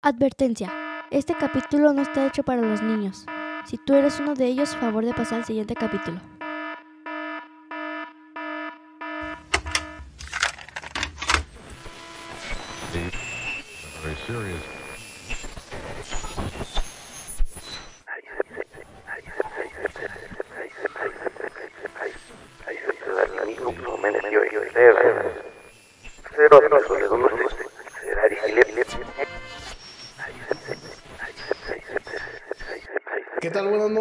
Advertencia. Este capítulo no está hecho para los niños. Si tú eres uno de ellos, favor de pasar al siguiente capítulo.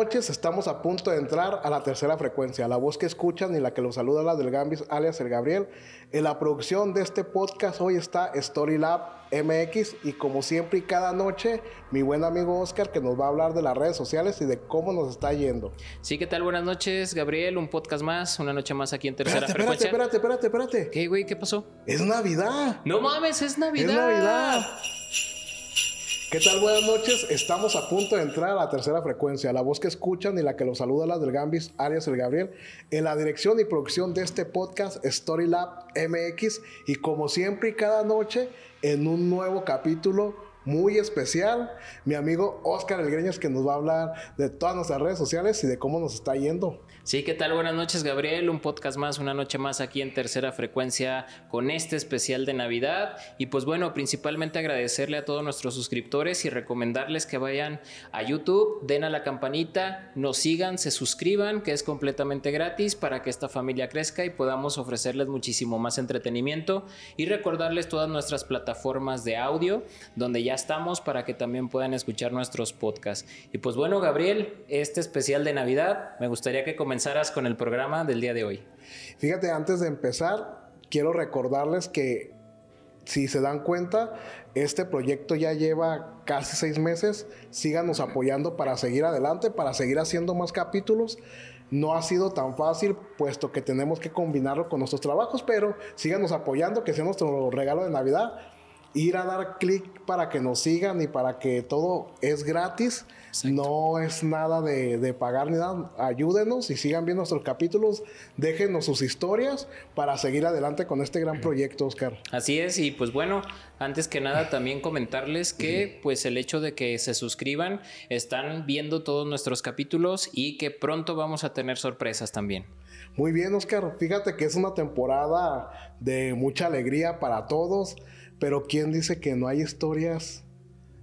Noches. Estamos a punto de entrar a la tercera frecuencia. La voz que escuchan y la que los saluda la del Gambis, alias el Gabriel. En la producción de este podcast hoy está Storylab MX y como siempre y cada noche, mi buen amigo Oscar que nos va a hablar de las redes sociales y de cómo nos está yendo. Sí, ¿qué tal? Buenas noches, Gabriel. Un podcast más, una noche más aquí en Tercera Espérate, espérate, Frecuencia. espérate, espérate, espérate. ¿Qué, güey? ¿Qué pasó? Es Navidad. No mames, es Navidad. Es Navidad. ¿Qué tal? Buenas noches. Estamos a punto de entrar a la tercera frecuencia. La voz que escuchan y la que los saluda la del Gambis, alias el Gabriel. En la dirección y producción de este podcast, Storylab MX. Y como siempre y cada noche, en un nuevo capítulo muy especial, mi amigo Oscar Elgreñas que nos va a hablar de todas nuestras redes sociales y de cómo nos está yendo. Sí, ¿qué tal? Buenas noches, Gabriel. Un podcast más, una noche más aquí en Tercera Frecuencia con este especial de Navidad. Y pues bueno, principalmente agradecerle a todos nuestros suscriptores y recomendarles que vayan a YouTube, den a la campanita, nos sigan, se suscriban, que es completamente gratis para que esta familia crezca y podamos ofrecerles muchísimo más entretenimiento. Y recordarles todas nuestras plataformas de audio, donde ya estamos para que también puedan escuchar nuestros podcasts. Y pues bueno, Gabriel, este especial de Navidad, me gustaría que comenzaras con el programa del día de hoy. Fíjate, antes de empezar, quiero recordarles que si se dan cuenta, este proyecto ya lleva casi seis meses. Síganos apoyando para seguir adelante, para seguir haciendo más capítulos. No ha sido tan fácil, puesto que tenemos que combinarlo con nuestros trabajos, pero síganos apoyando, que sea nuestro regalo de Navidad. Ir a dar clic para que nos sigan y para que todo es gratis. No es nada de, de, pagar ni nada. Ayúdenos y sigan viendo nuestros capítulos. Déjenos sus historias para seguir adelante con este gran proyecto, Oscar. Así es, y pues bueno, antes que nada también comentarles que pues el hecho de que se suscriban, están viendo todos nuestros capítulos y que pronto vamos a tener sorpresas también. Muy bien, Oscar. Fíjate que es una temporada de mucha alegría para todos, pero ¿quién dice que no hay historias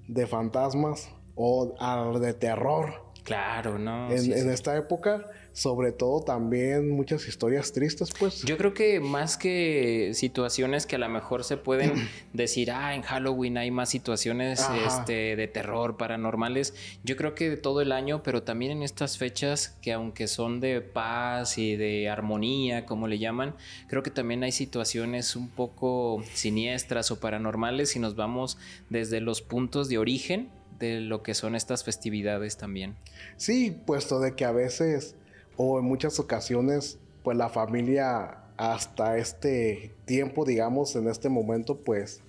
de fantasmas? o de terror. Claro, ¿no? En, sí, en sí. esta época, sobre todo también muchas historias tristes, pues. Yo creo que más que situaciones que a lo mejor se pueden decir, ah, en Halloween hay más situaciones este, de terror paranormales, yo creo que de todo el año, pero también en estas fechas que aunque son de paz y de armonía, como le llaman, creo que también hay situaciones un poco siniestras o paranormales si nos vamos desde los puntos de origen de lo que son estas festividades también. Sí, puesto de que a veces o en muchas ocasiones pues la familia hasta este tiempo, digamos, en este momento pues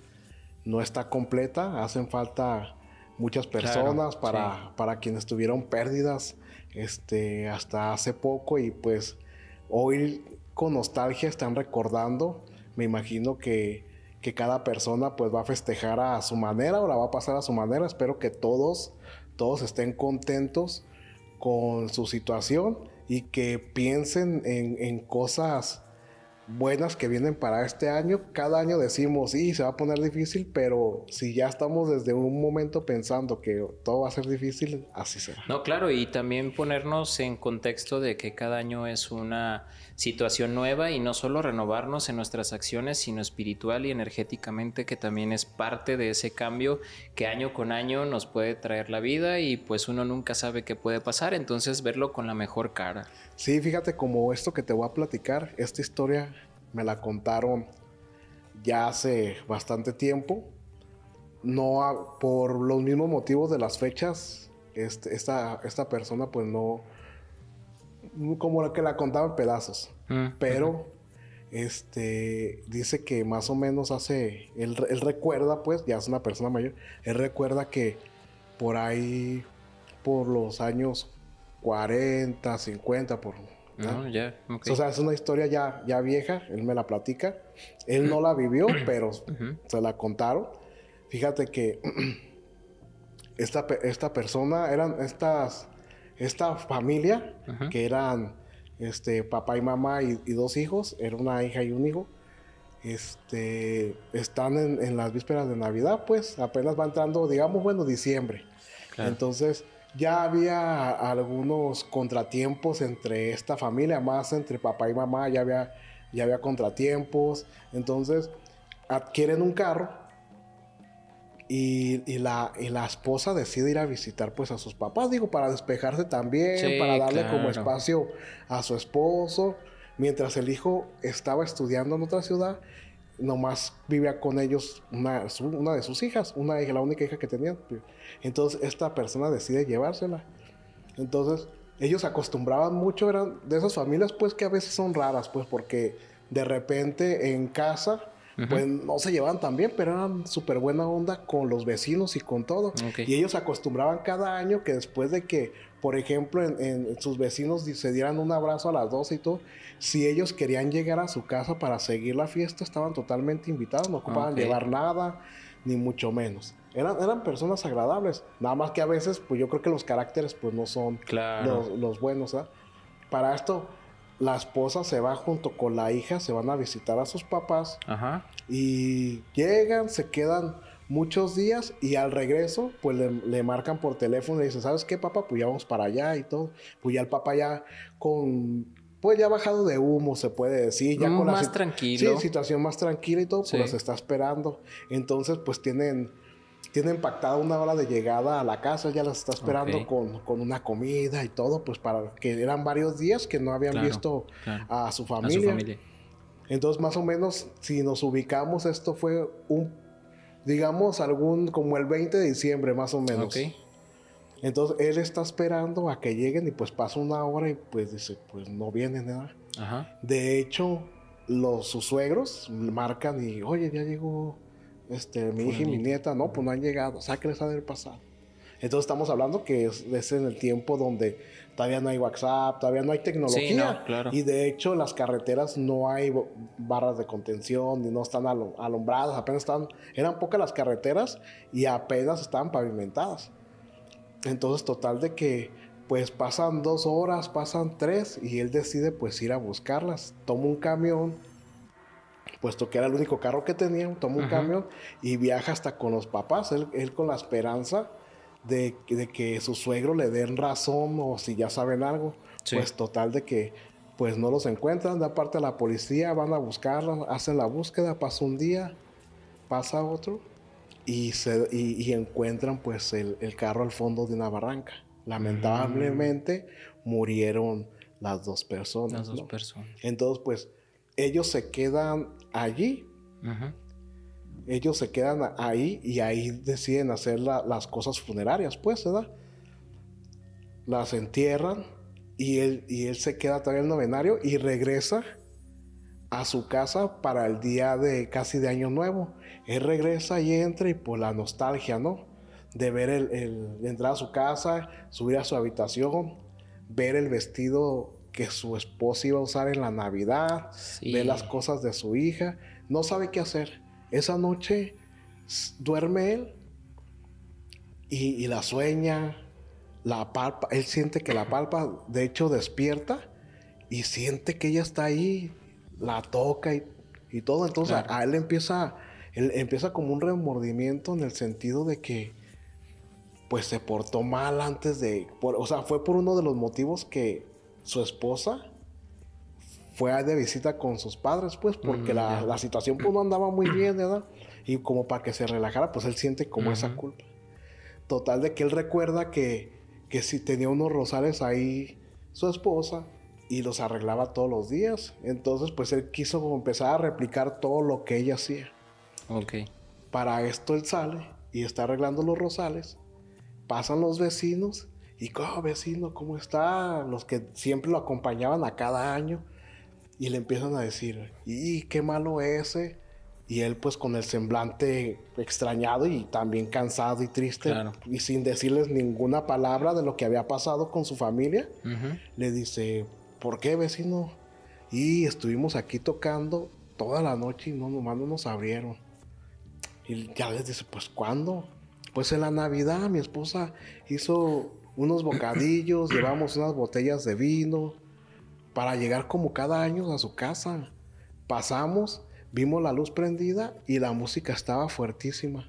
no está completa, hacen falta muchas personas claro, para, sí. para quienes tuvieron pérdidas este, hasta hace poco y pues hoy con nostalgia están recordando, me imagino que que cada persona pues va a festejar a su manera o la va a pasar a su manera. Espero que todos, todos estén contentos con su situación y que piensen en, en cosas buenas que vienen para este año. Cada año decimos, sí, se va a poner difícil, pero si ya estamos desde un momento pensando que todo va a ser difícil, así será. No, claro, y también ponernos en contexto de que cada año es una situación nueva y no solo renovarnos en nuestras acciones, sino espiritual y energéticamente, que también es parte de ese cambio que año con año nos puede traer la vida y pues uno nunca sabe qué puede pasar, entonces verlo con la mejor cara. Sí, fíjate como esto que te voy a platicar, esta historia me la contaron ya hace bastante tiempo, no por los mismos motivos de las fechas, este, esta, esta persona pues no, como la que la contaba en pedazos, mm, pero uh -huh. este, dice que más o menos hace, él, él, recuerda pues, ya es una persona mayor, él recuerda que por ahí, por los años 40, 50, por... ¿no? Yeah, okay. O sea, es una historia ya, ya vieja, él me la platica, él no la vivió, pero uh -huh. se la contaron. Fíjate que esta, esta persona, eran estas, esta familia, Ajá. que eran este, papá y mamá y, y dos hijos, era una hija y un hijo. Este, están en, en las vísperas de Navidad, pues apenas va entrando, digamos, bueno, diciembre. Claro. Entonces ya había algunos contratiempos entre esta familia, más entre papá y mamá, ya había, ya había contratiempos. Entonces adquieren un carro y, y la, y la esposa decide ir a visitar pues a sus papás, digo, para despejarse también, Sí, para darle como espacio a su esposo, mientras el hijo estaba estudiando en otra ciudad, nomás vivía con ellos una, una de sus hijas, una hija, la única hija que tenían. Entonces esta persona decide llevársela. Entonces ellos acostumbraban mucho, eran de esas familias pues que a veces son raras, pues porque de repente en casa pues no se llevaban tan bien, pero eran súper buena onda con los vecinos y con todo. Y ellos acostumbraban cada año que después de que, por ejemplo, en, en sus vecinos se dieran un abrazo a las 12 y todo, si ellos querían llegar a su casa para seguir la fiesta, estaban totalmente invitados, no ocupaban llevar nada, ni mucho menos. Eran, eran personas agradables, nada más que a veces, pues yo creo que los caracteres pues no son Claro. los, los buenos. Para esto, la esposa se va junto con la hija, se van a visitar a sus papás Ajá. y llegan, se quedan muchos días y al regreso pues le, le marcan por teléfono y le dicen, ¿sabes qué papá? Pues ya vamos para allá y todo. Pues ya el papá ya con, pues ya bajado de humo se puede decir, ya Mm, con la más sit- tranquilo. Sí, situación más tranquila y todo, Sí. pues los está esperando. Entonces pues tienen, tienen pactada una hora de llegada a la casa, ya las está esperando con, con una comida y todo, pues para que eran varios días que no habían Claro, visto claro. a su A familia. su familia. Entonces, más o menos, si nos ubicamos, esto fue un, digamos, algún, como el 20 de diciembre, más o menos. Ok. Entonces, él está esperando a que lleguen y pues pasa una hora y pues dice, pues no vienen nada. Ajá. De hecho, los, sus suegros marcan y, oye, ya llegó este, mi hija y mi nieta. No, pues no han llegado. O sea, que les ha de pasado. Entonces, estamos hablando que es, es en el tiempo donde todavía no hay WhatsApp, todavía no hay tecnología. Sí, no, claro. Y de hecho, las carreteras no hay barras de contención ni no están alo- alumbradas. Apenas están, eran pocas las carreteras y apenas estaban pavimentadas. Entonces, total de que pues pasan dos horas, pasan tres y él decide pues ir a buscarlas. Toma un camión, puesto que era el único carro que tenía, toma un camión y viaja hasta con los papás. Él, él con la esperanza de, de que su suegro le den razón o si ya saben algo. Sí. Pues total de que pues no los encuentran, da parte a la policía, van a buscarla, hacen la búsqueda, pasa un día, pasa otro y, se, y, y encuentran pues el, el carro al fondo de una barranca. Lamentablemente murieron las dos personas. Las dos ¿no? personas. Entonces pues ellos se quedan allí, Ajá. ellos se quedan ahí y ahí deciden hacer la- las cosas funerarias, pues, ¿verdad? Las entierran y él, y él se queda todavía en el novenario y regresa a su casa para el día de casi de Año Nuevo. Él regresa y entra y por la nostalgia, ¿no? De ver el, el- entrar a su casa, subir a su habitación, ver el vestido que su esposa iba a usar en la Navidad, Sí. ve las cosas de su hija, no sabe qué hacer. Esa noche duerme él y, y la sueña, la palpa, él siente que la palpa, de hecho despierta y siente que ella está ahí, la toca y, y todo. Entonces Claro. a, a él empieza, él empieza como un remordimiento en el sentido de que pues se portó mal antes de, por- o sea, fue por uno de los motivos que su esposa fue de visita con sus padres, pues, porque Mm, la, situación pues no andaba muy bien, ¿verdad? Y como para que se relajara, pues él siente como esa culpa. Total de que él recuerda que, que si tenía unos rosales ahí su esposa y los arreglaba todos los días. Entonces, pues él quiso como empezar a replicar todo lo que ella hacía. Ok. Para esto él sale y está arreglando los rosales. Pasan los vecinos y, oh, vecino, ¿cómo está? Los que siempre lo acompañaban a cada año. Y le empiezan a decir, y qué malo ese. Y él pues con el semblante extrañado y también cansado y triste. Claro. Y sin decirles ninguna palabra de lo que había pasado con su familia Ujú. le dice, ¿por qué vecino? Y estuvimos aquí tocando toda la noche y no, nomás no nos abrieron. Y ya les dice, pues ¿cuándo? Pues en la Navidad mi esposa hizo unos bocadillos, llevamos unas botellas de vino para llegar como cada año a su casa. Pasamos, vimos la luz prendida y la música estaba fuertísima.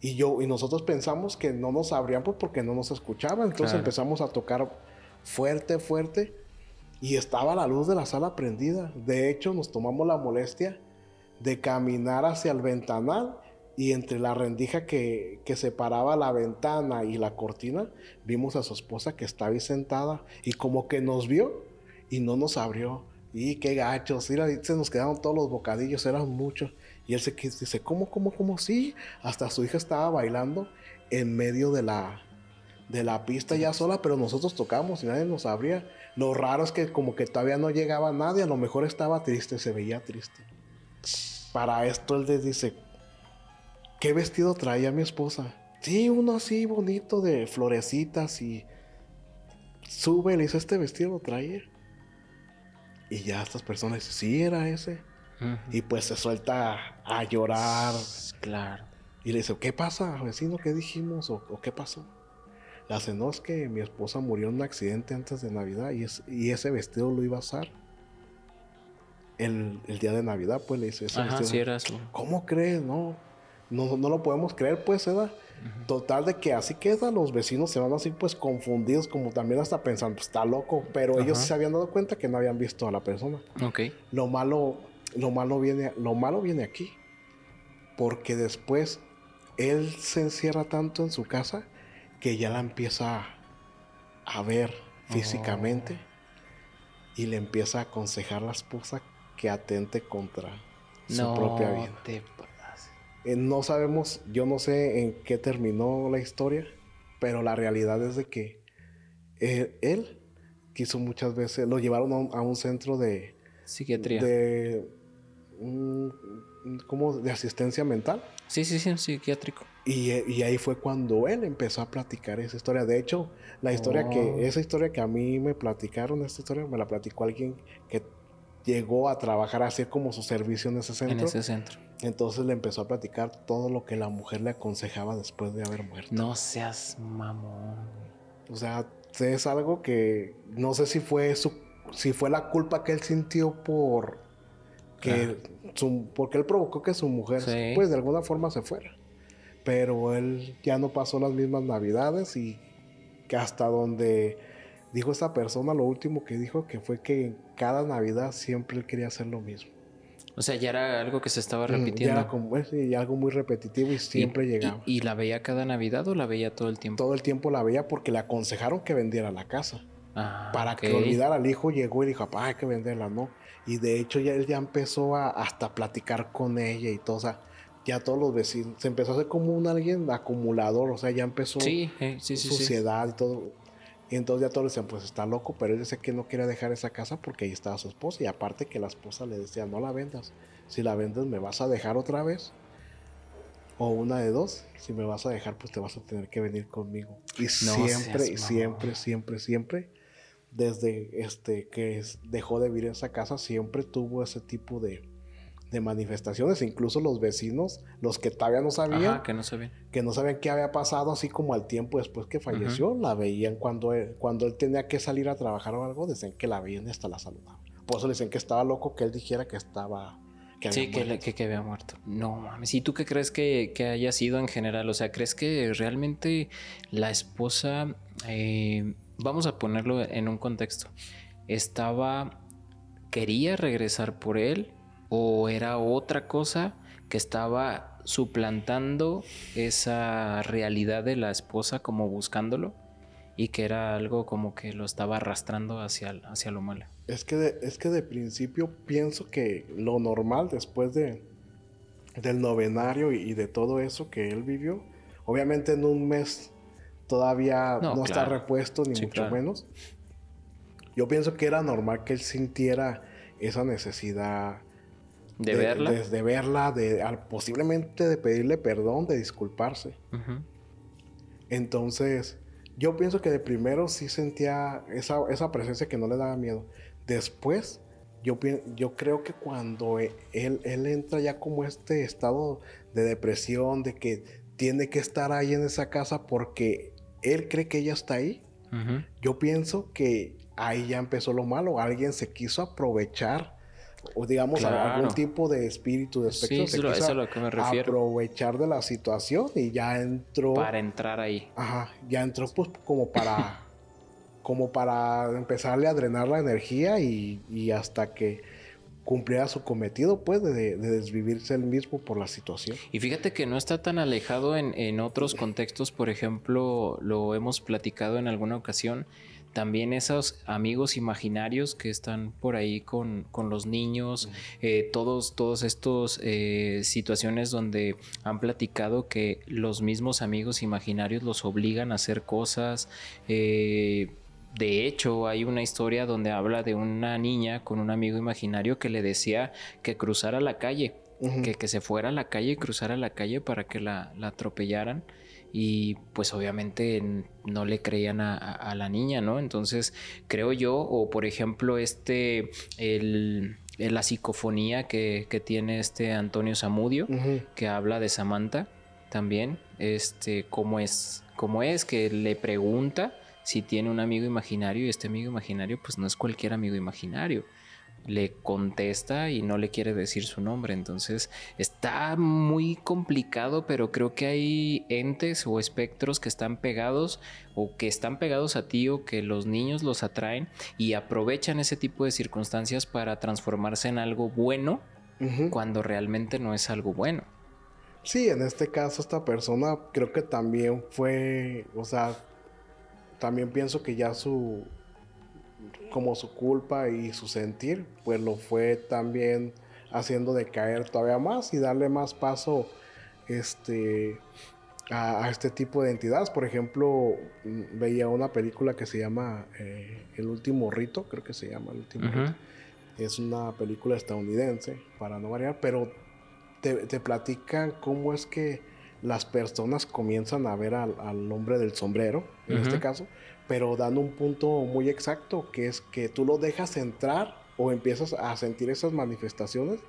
Y yo y nosotros pensamos que no nos abrían pues, porque no nos escuchaban, entonces Claro. empezamos a tocar fuerte, fuerte y estaba la luz de la sala prendida. De hecho, nos tomamos la molestia de caminar hacia el ventanal y entre la rendija que, que separaba la ventana y la cortina, vimos a su esposa que estaba ahí sentada y como que nos vio y no nos abrió. Y qué gachos, ahí se nos quedaron todos los bocadillos, eran muchos. Y él se dice, ¿cómo, cómo, cómo? Sí, hasta su hija estaba bailando en medio de la, de la pista ya sola, pero nosotros tocamos y nadie nos abría. Lo raro es que como que todavía no llegaba nadie, a lo mejor estaba triste, se veía triste. Para esto él les dice, ¿qué vestido traía mi esposa? Sí, uno así bonito de florecitas y sube, le dice, este vestido lo traía. Y ya estas personas dicen, sí, era ese. Y pues se suelta a llorar. Claro. Y le dice, ¿qué pasa, vecino? ¿Qué dijimos? ¿O, o qué pasó? Le hace, no, es que mi esposa murió en un accidente antes de Navidad y, es- y ese vestido lo iba a usar. El, el día de Navidad, pues le dice, ese Ajá, vestido. sí era su. ¿Cómo crees? No, no, no lo podemos creer, pues, Eda. Total de que así queda, los vecinos se van así, pues, confundidos, como también hasta pensando, "Pues, está loco, pero ellos se habían dado cuenta que no habían visto a la persona. Ok. Lo malo, lo malo viene, lo malo viene aquí. Porque después él se encierra tanto en su casa que ya la empieza a ver físicamente y le empieza a aconsejar a la esposa que atente contra su no propia vida. te. Eh, no sabemos, yo no sé en qué terminó la historia, pero la realidad es de que eh, él quiso muchas veces, lo llevaron a un, a un centro de, Psiquiatría. de mm, ¿cómo? de asistencia mental Sí, sí, sí, psiquiátrico. y, y ahí fue cuando él empezó a platicar esa historia de hecho la historia Oh. que esa historia que a mí me platicaron esta historia me la platicó alguien que llegó a trabajar así como su servicio en ese centro En ese centro. entonces le empezó a platicar todo lo que la mujer le aconsejaba después de haber muerto No seas mamón. o sea es algo que no sé si fue su si fue la culpa que él sintió por que su- porque él provocó que su mujer Sí. pues de alguna forma se fuera pero él ya no pasó las mismas navidades y que hasta donde dijo esta persona lo último que dijo que fue que en cada navidad siempre él quería hacer lo mismo O sea, ya era algo que se estaba Mm, ya repitiendo. era como es, y algo muy repetitivo y siempre Y- llegaba Y, y la veía cada Navidad o la veía todo el tiempo? todo el tiempo la veía porque le aconsejaron que vendiera la casa Ah, para ok. que olvidara al hijo llegó y dijo, papá, hay que venderla, ¿no? Y de hecho ya él ya empezó a hasta platicar con ella y todo, o sea, ya todos los vecinos, se empezó a hacer como un alguien acumulador, o sea, ya empezó Sí, eh, sí, sí. suciedad y todo. Y entonces ya todos decían, pues está loco, pero él decía que no quería dejar esa casa porque ahí estaba su esposa. Y aparte que la esposa le decía, no la vendas. Si la vendes, me vas a dejar otra vez. O una de dos. Si me vas a dejar, pues te vas a tener que venir conmigo. Y No siempre, seas siempre, siempre, siempre, desde este que dejó de vivir en esa casa, siempre tuvo ese tipo de, de manifestaciones. Incluso los vecinos, los que todavía no sabían, Ajá, que no sabían. que no sabían qué había pasado, así como al tiempo después que falleció, la veían cuando él, cuando él tenía que salir a trabajar o algo, decían que la veían y hasta la saludaban. Por eso le decían que estaba loco que él dijera que estaba... Que había Sí, que, le- muerto. que, que había muerto. No mames. ¿Y tú qué crees que, que haya sido en general? O sea, ¿crees que realmente la esposa, eh, vamos a ponerlo en un contexto, estaba, quería regresar por él o era otra cosa que estaba suplantando esa realidad de la esposa como buscándolo y que era algo como que lo estaba arrastrando hacia, hacia lo malo? Es que, de, es que de principio pienso que lo normal después de, del novenario y, y de todo eso que él vivió, obviamente en un mes todavía No, no, está claro. repuesto ni Sí, mucho claro. menos. Yo pienso que era normal que él sintiera esa necesidad ¿De, verla? De, de verla, de, al- posiblemente de pedirle perdón, de disculparse. Entonces, yo pienso que de primero sí sentía esa, esa presencia que no le daba miedo. Después, yo, yo creo que cuando e- él, él entra ya como este estado de depresión, de que tiene que estar ahí en esa casa porque él cree que ella está ahí. Yo pienso que ahí ya empezó lo malo. Alguien se quiso aprovechar, o digamos, Claro. algún tipo de espíritu de espectro. eso es a lo que me refiero. aprovechar de la situación y ya entró. Para entrar ahí. Ajá, ya entró pues como para. como para empezarle a drenar la energía y, y hasta que cumpliera su cometido, pues, de, de desvivirse él mismo por la situación. Y fíjate que no está tan alejado en, en otros contextos, por ejemplo, lo hemos platicado en alguna ocasión, también esos amigos imaginarios que están por ahí con, con los niños, eh, todos, todos estos eh, situaciones donde han platicado que los mismos amigos imaginarios los obligan a hacer cosas. eh, de hecho, hay una historia donde habla de una niña con un amigo imaginario que le decía que cruzara la calle que, que se fuera a la calle y cruzara la calle para que la, la atropellaran y pues obviamente no le creían a, a- a la niña, ¿no? Entonces creo yo, o por ejemplo este, el, la psicofonía que, que tiene este Antonio Zamudio, que habla de Samantha también, este, cómo es, cómo es que le pregunta si tiene un amigo imaginario y este amigo imaginario pues no es cualquier amigo imaginario. Le contesta y no le quiere decir su nombre. Entonces está muy complicado, pero creo que hay entes o espectros que están pegados o que están pegados a ti o que los niños los atraen y aprovechan ese tipo de circunstancias para transformarse en algo bueno cuando realmente no es algo bueno. Sí, en este caso esta persona creo que también fue, o sea, también pienso que ya su, como su culpa y su sentir, pues lo fue también haciendo decaer todavía más y darle más paso, este, a, a este tipo de entidades. Por ejemplo, mm, veía una película que se llama eh, El último rito, creo que se llama El último rito. Es una película estadounidense, para no variar, pero te, te platican cómo es que las personas comienzan a ver al, al hombre del sombrero, en este caso, pero dando un punto muy exacto, que es que tú lo dejas entrar o empiezas a sentir esas manifestaciones,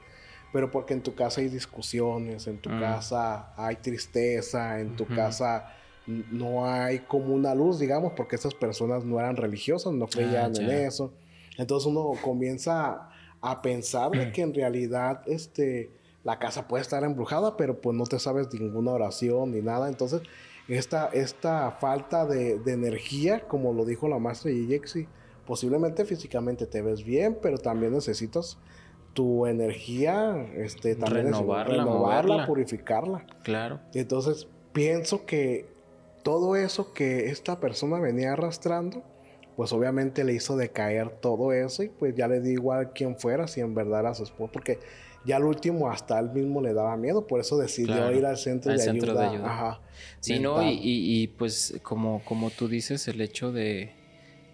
pero porque en tu casa hay discusiones, en tu Mm. casa hay tristeza, en tu Ujú. casa n- no hay como una luz, digamos, porque esas personas no eran religiosas, no creían en Ah, ya. eso. Entonces uno comienza a pensar de que en realidad este, la casa puede estar embrujada, pero pues no te sabes ninguna oración ni nada. Entonces esta, esta falta de, de energía, como lo dijo la maestra Yeyexi, posiblemente físicamente te ves bien, pero también necesitas tu energía, este, también es- Renovarla, renovarla, moverla. purificarla. Claro. Entonces pienso que todo eso que esta persona venía arrastrando, pues obviamente le hizo decaer todo eso y pues ya le di igual quién fuera, si en verdad era su esposo, porque ya al último hasta él mismo le daba miedo, por eso decidió Claro, ir al centro, al de, centro de ayuda. ayuda. Ajá, Sí, ¿no? Y, mental. y- y, pues como, como tú dices, el hecho de,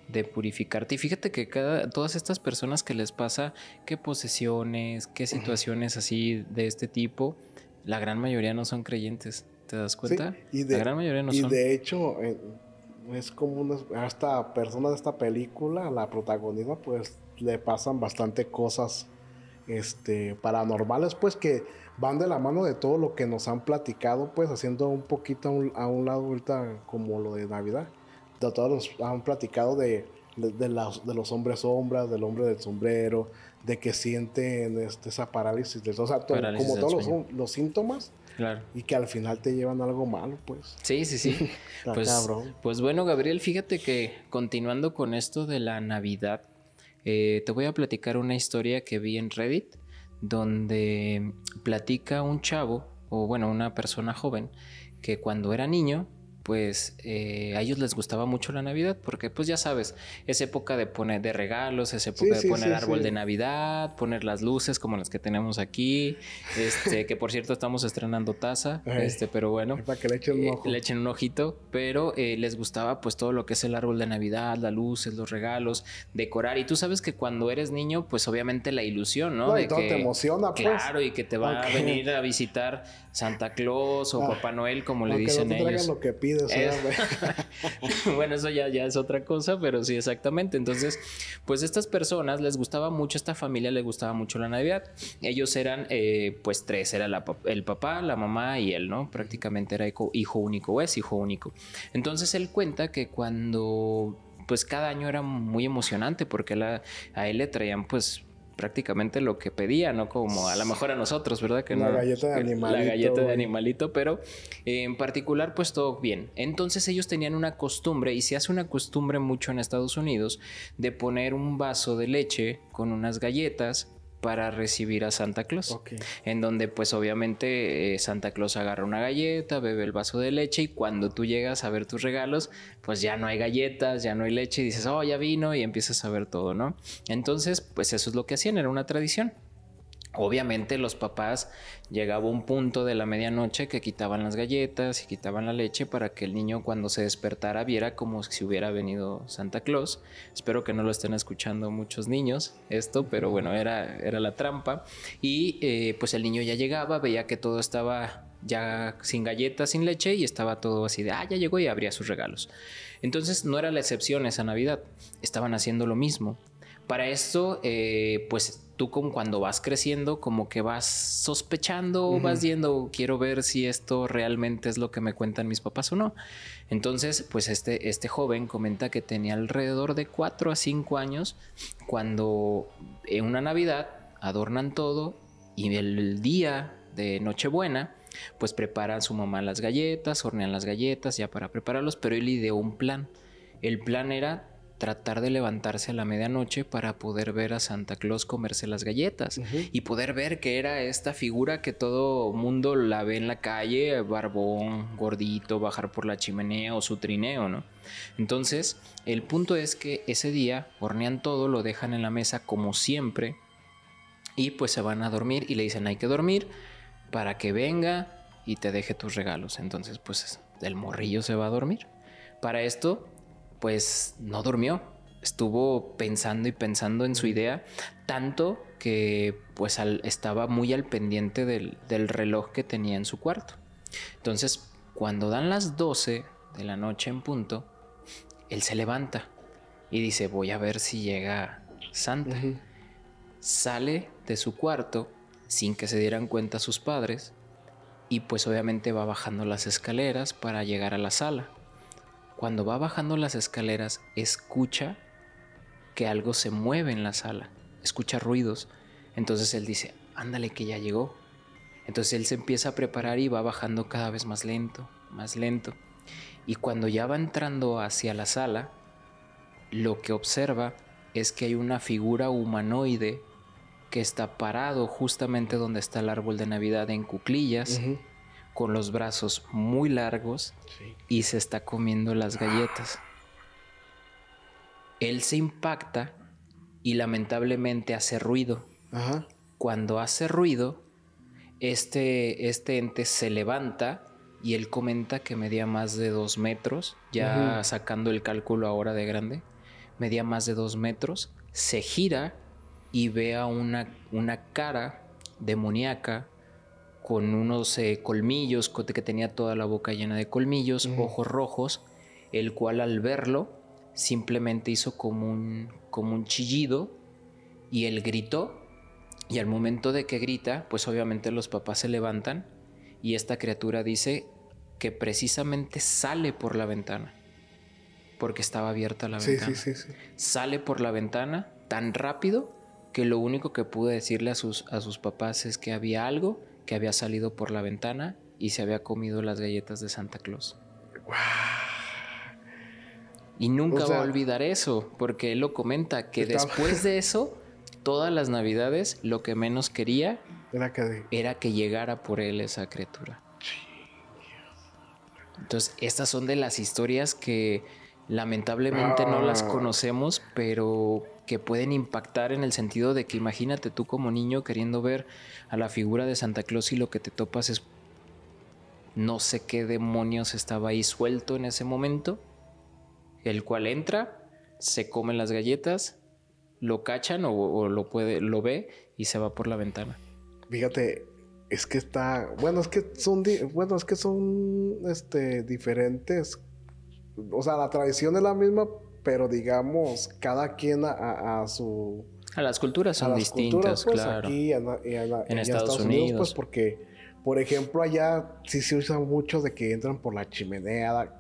de purificarte. Y fíjate que cada, todas estas personas que les pasa, qué posesiones, qué situaciones así de este tipo, la gran mayoría no son creyentes. ¿Te das Sí, cuenta? y de, la gran mayoría no y son. de hecho, es como una, a esta persona de esta película, la protagonista, pues le pasan bastante cosas este, paranormales, pues que van de la mano de todo lo que nos han platicado, pues haciendo un poquito a un, a un lado ahorita como lo de Navidad. De todos nos han platicado de, de, de las- de los hombres sombras, del hombre del sombrero, de que sienten este, esa parálisis, del- o sea, Parálisis como todos los, los síntomas Claro. y que al final te llevan algo malo, pues. Sí, sí, sí. Pues, cabrón. pues bueno, Gabriel, fíjate que continuando con esto de la Navidad, eh, te voy a platicar una historia que vi en Reddit donde platica un chavo, o bueno, una persona joven, que cuando era niño, pues eh, a ellos les gustaba mucho la Navidad, porque pues ya sabes, es época de poner de regalos, es época de poner sí, árbol de Navidad, poner las luces como las que tenemos aquí, este, que por cierto estamos estrenando taza, Ay. este, pero bueno. Para que le echen un Eh, ojo. le echen un ojito, pero eh, les gustaba pues todo lo que es el árbol de Navidad, las luces, los regalos, decorar. Y tú sabes que cuando eres niño, pues obviamente la ilusión, ¿no? No, de y todo que, te emociona, pues. Claro, y que te va a venir a visitar Santa Claus o Ah, Papá Noel, como le dicen no te traigan ellos. lo que pides, bueno, eso ya, ya es otra cosa, pero sí, exactamente. Entonces, pues estas personas les gustaba mucho, esta familia les gustaba mucho la Navidad. Ellos eran, eh, pues tres, era el papá, la mamá y él, ¿no? Prácticamente era hijo único, o es hijo único. Entonces él cuenta que cuando, pues cada año era muy emocionante porque la- a él le traían, pues prácticamente lo que pedía, ¿no? Como a lo mejor a nosotros, ¿verdad? Que La no- galleta de animalito, La galleta de animalito, pero eh, en particular, pues todo bien. Entonces ellos tenían una costumbre, y se hace una costumbre mucho en Estados Unidos, de poner un vaso de leche con unas galletas para recibir a Santa Claus. En donde pues obviamente eh, Santa Claus agarra una galleta, bebe el vaso de leche y cuando tú llegas a ver tus regalos, pues ya no hay galletas, ya no hay leche y dices, oh, ya vino y empiezas a ver todo, ¿no? Entonces pues eso es lo que hacían, era una tradición. Obviamente los papás llegaba un punto de la medianoche que quitaban las galletas y quitaban la leche para que el niño cuando se despertara viera como si hubiera venido Santa Claus. Espero que no lo estén escuchando muchos niños esto, pero bueno, era, era la trampa. Y eh, pues el niño ya llegaba, veía que todo estaba ya sin galletas, sin leche y estaba todo así de, ah, ya llegó y abría sus regalos. Entonces no era la excepción esa Navidad, estaban haciendo lo mismo. Para esto, eh, pues tú como cuando vas creciendo, como que vas sospechando, vas viendo, quiero ver si esto realmente es lo que me cuentan mis papás o no. Entonces, pues este, este joven comenta que tenía alrededor de 4 a 5 años cuando en una Navidad adornan todo y el día de Nochebuena, pues preparan su mamá las galletas, hornean las galletas ya para prepararlos, pero él ideó un plan. El plan era tratar de levantarse a la medianoche para poder ver a Santa Claus comerse las galletas y poder ver que era esta figura que todo mundo la ve en la calle, barbón, gordito, bajar por la chimenea o su trineo, ¿no? Entonces, el punto es que ese día hornean todo, lo dejan en la mesa como siempre y pues se van a dormir y le dicen hay que dormir para que venga y te deje tus regalos. Entonces, pues el morrillo se va a dormir. Para esto, pues no durmió. Estuvo pensando y pensando en su idea, tanto que pues al- estaba muy al pendiente del, del reloj que tenía en su cuarto. Entonces, cuando dan las 12 de la noche en punto, él se levanta y dice, voy a ver si llega Santa. Sale de su cuarto sin que se dieran cuenta sus padres y pues obviamente va bajando las escaleras para llegar a la sala. Cuando va bajando las escaleras escucha que algo se mueve en la sala, escucha ruidos. Entonces él dice, ándale que ya llegó. Entonces él se empieza a preparar y va bajando cada vez más lento, más lento. Y cuando ya va entrando hacia la sala, lo que observa es que hay una figura humanoide que está parado justamente donde está el árbol de Navidad en cuclillas, Ujú. Con los brazos muy largos Sí. y se está comiendo las galletas. Él se impacta y lamentablemente hace ruido. Ajá. Cuando hace ruido, este, este ente se levanta y él comenta que medía más de dos metros, ya sacando el cálculo ahora de grande, medía más de dos metros, se gira y ve a una, una cara demoníaca con unos eh, colmillos, co- que tenía toda la boca llena de colmillos, ojos rojos, el cual al verlo simplemente hizo como un, como un chillido y él gritó y al momento de que grita, pues obviamente los papás se levantan y esta criatura dice que precisamente sale por la ventana porque estaba abierta la Sí, ventana. sí, sí, sí. Sale por la ventana tan rápido que lo único que pude decirle a sus, a sus papás es que había algo que había salido por la ventana y se había comido las galletas de Santa Claus. Y nunca O sea, va a olvidar eso, porque él lo comenta, que estaba- después de eso, todas las navidades, lo que menos quería Era que de- era que llegara por él esa criatura. Entonces, estas son de las historias que lamentablemente no las Ah. conocemos, pero que pueden impactar en el sentido de que imagínate tú como niño queriendo ver a la figura de Santa Claus y lo que te topas es no sé qué demonios estaba ahí suelto en ese momento, el cual entra, se come las galletas, lo cachan o, lo puede, lo ve y se va por la ventana. Fíjate, Es que está, bueno, es que son, bueno, es que son, este, diferentes. O sea, la tradición es la misma, pero digamos, cada quien a, a- a su, A las culturas a son las distintas, culturas, pues, claro. aquí en, en- en En Estados Unidos. pues, porque, por ejemplo, allá sí se usa mucho de que entran por la chimenea,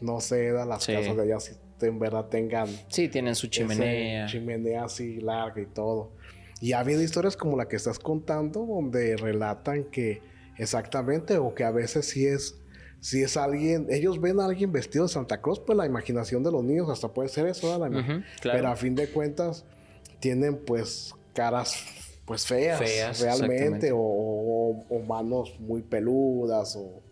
no sé, las Sí. casas de allá si en verdad tengan Sí, tienen su chimenea. chimenea así larga y todo. Y ha habido historias como la que estás contando, donde relatan que exactamente, o que a veces sí es, si es alguien, ellos ven a alguien vestido de Santa Claus, pues la imaginación de los niños hasta puede ser eso, ¿verdad? La claro. Pero a fin de cuentas tienen pues caras pues feas, Feas, realmente, o, o- o manos muy peludas, o,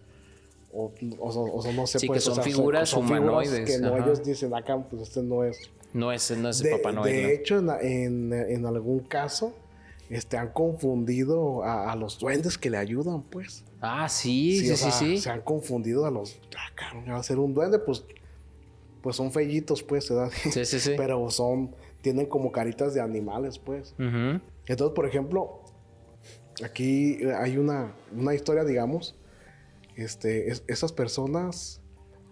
o, o no sé, Sí, que pues, o son sea, figuras son humanoides, que no, ellos dicen acá, pues este no es No es, no es de, Papá Noel. de ¿no? hecho, en, en- en algún caso, este, han confundido a, a los duendes que le ayudan, pues. Ah, sí, sí, sí, sea, sí. Se han confundido a los... Ah, cabrón, va a ser un duende, pues... Pues son fellitos, pues, ¿verdad? Sí, sí, sí. Pero son... Tienen como caritas de animales, pues. Entonces, por ejemplo, aquí hay una, una historia, digamos. Este, es- esas personas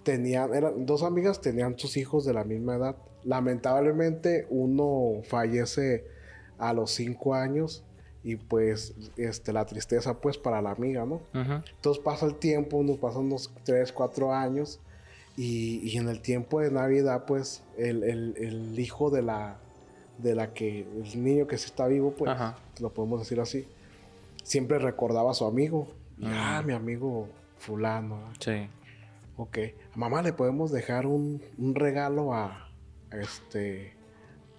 tenían, eran dos amigas, tenían sus hijos de la misma edad. Lamentablemente, uno fallece a los cinco años y pues este, la tristeza pues para la amiga, ¿no? Entonces pasa el tiempo, nos pasan unos 3, 4 años y, y en el tiempo de Navidad pues el, el- el hijo de la, de la que, el niño que sí está vivo pues, lo podemos decir así, siempre recordaba a su amigo. Ah, mi amigo fulano. Sí. Ok, a mamá le podemos dejar un, un regalo a, a este,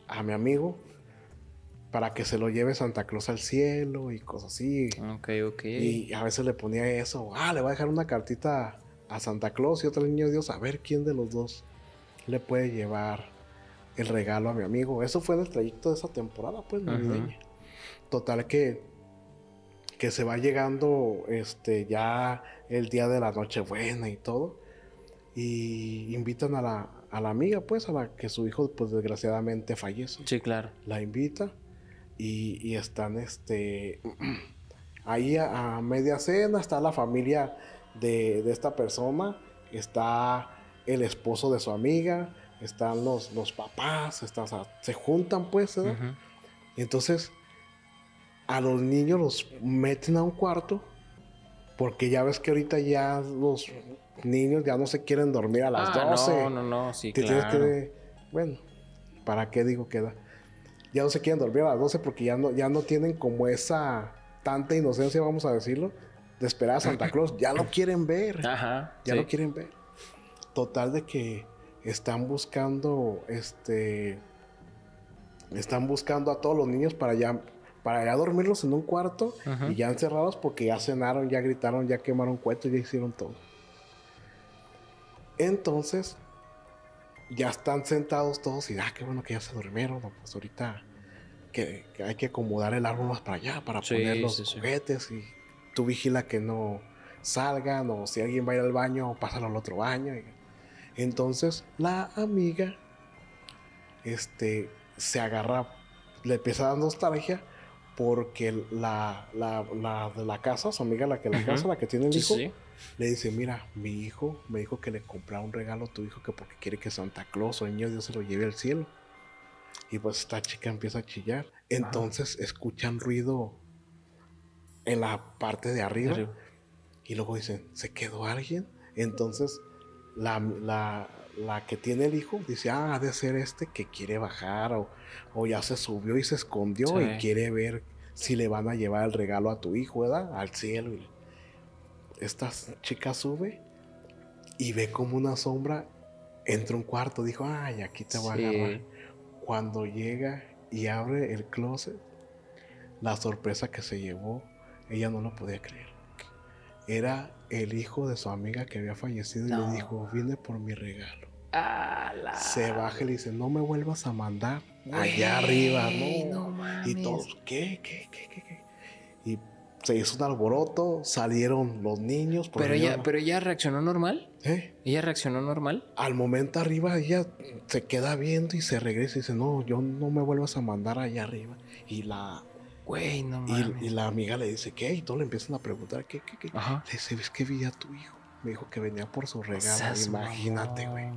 a mi amigo para que se lo lleve Santa Claus al cielo y cosas así. Ok, ok. Y a veces le ponía eso. Ah, le voy a dejar una cartita a Santa Claus y otro niño de Dios. A ver quién de los dos le puede llevar el regalo a mi amigo. Eso fue en el trayecto de esa temporada, pues, navideña. Total que, que se va llegando este, ya el día de la Nochebuena y todo. Y invitan a la, a la amiga, pues, a la que su hijo, pues, desgraciadamente fallece Sí, claro. la invita y, y están este ahí a, a media cena está la familia de, de esta persona está el esposo de su amiga están los, los papás está- o sea, se juntan pues y entonces a los niños los meten a un cuarto porque ya ves que ahorita ya los niños ya no se quieren dormir a las Ah, 12 No, no, no, sí, te tienes claro. que. Bueno, ¿para qué digo que da? Ya no se quieren dormir a las 12 porque ya no, ya no tienen como esa tanta inocencia, vamos a decirlo, de esperar a Santa Claus. Ya lo quieren ver. Ajá. Ya sí. lo quieren ver. Total de que están buscando este. Están buscando a todos los niños para ya. Para ya dormirlos en un cuarto y ya encerrados porque ya cenaron, ya gritaron, ya quemaron cuentos, ya hicieron todo. Entonces, ya están sentados todos y, ah, qué bueno que ya se durmieron. Pues ahorita que, que hay que acomodar el árbol más para allá para Sí, poner los sí, sí. juguetes y tú vigila que no salgan o si alguien va a ir al baño, pásalo al otro baño. y- entonces, la amiga este, se agarra, le empieza a dar nostalgia porque la, la, la de la casa, su amiga, la que la casa, la que tiene el hijo. Le dice, mira, mi hijo me dijo que le comprara un regalo a tu hijo que porque quiere que Santa Claus o el niño Dios se lo lleve al cielo. Y pues esta chica empieza a chillar. Entonces escuchan ruido en la parte de arriba. Arriba. Y luego dicen, ¿se quedó alguien? Entonces la, la- la que tiene el hijo dice, ah, ha de ser este que quiere bajar o, o ya se subió y se escondió Sí. y quiere ver si le van a llevar el regalo a tu hijo, ¿verdad? Al cielo. Y esta chica sube y ve como una sombra entra un cuarto. Dijo, ay, aquí te voy Sí. a agarrar. Cuando llega y abre el closet, la sorpresa que se llevó, ella no lo podía creer. Era el hijo de su amiga que había fallecido y le dijo, vine por mi regalo. La- Se baja y le dice, no me vuelvas a mandar allá arriba, no no. mames. y todos, ¿qué, qué, qué, qué, qué? Se hizo un alboroto, salieron los niños. Pero ella, no- pero ella reaccionó normal. ¿Eh? Ella reaccionó normal. Al momento arriba ella se queda viendo y se regresa y dice, no, yo no me vuelvas a mandar allá arriba. Y la, Güey, no mames. y la amiga le dice, ¿qué? Y todos le empiezan a preguntar, ¿qué, qué, qué? Ajá. Le dice, ¿ves que vi a tu hijo? Me dijo que venía por su regalo. Imagínate, güey.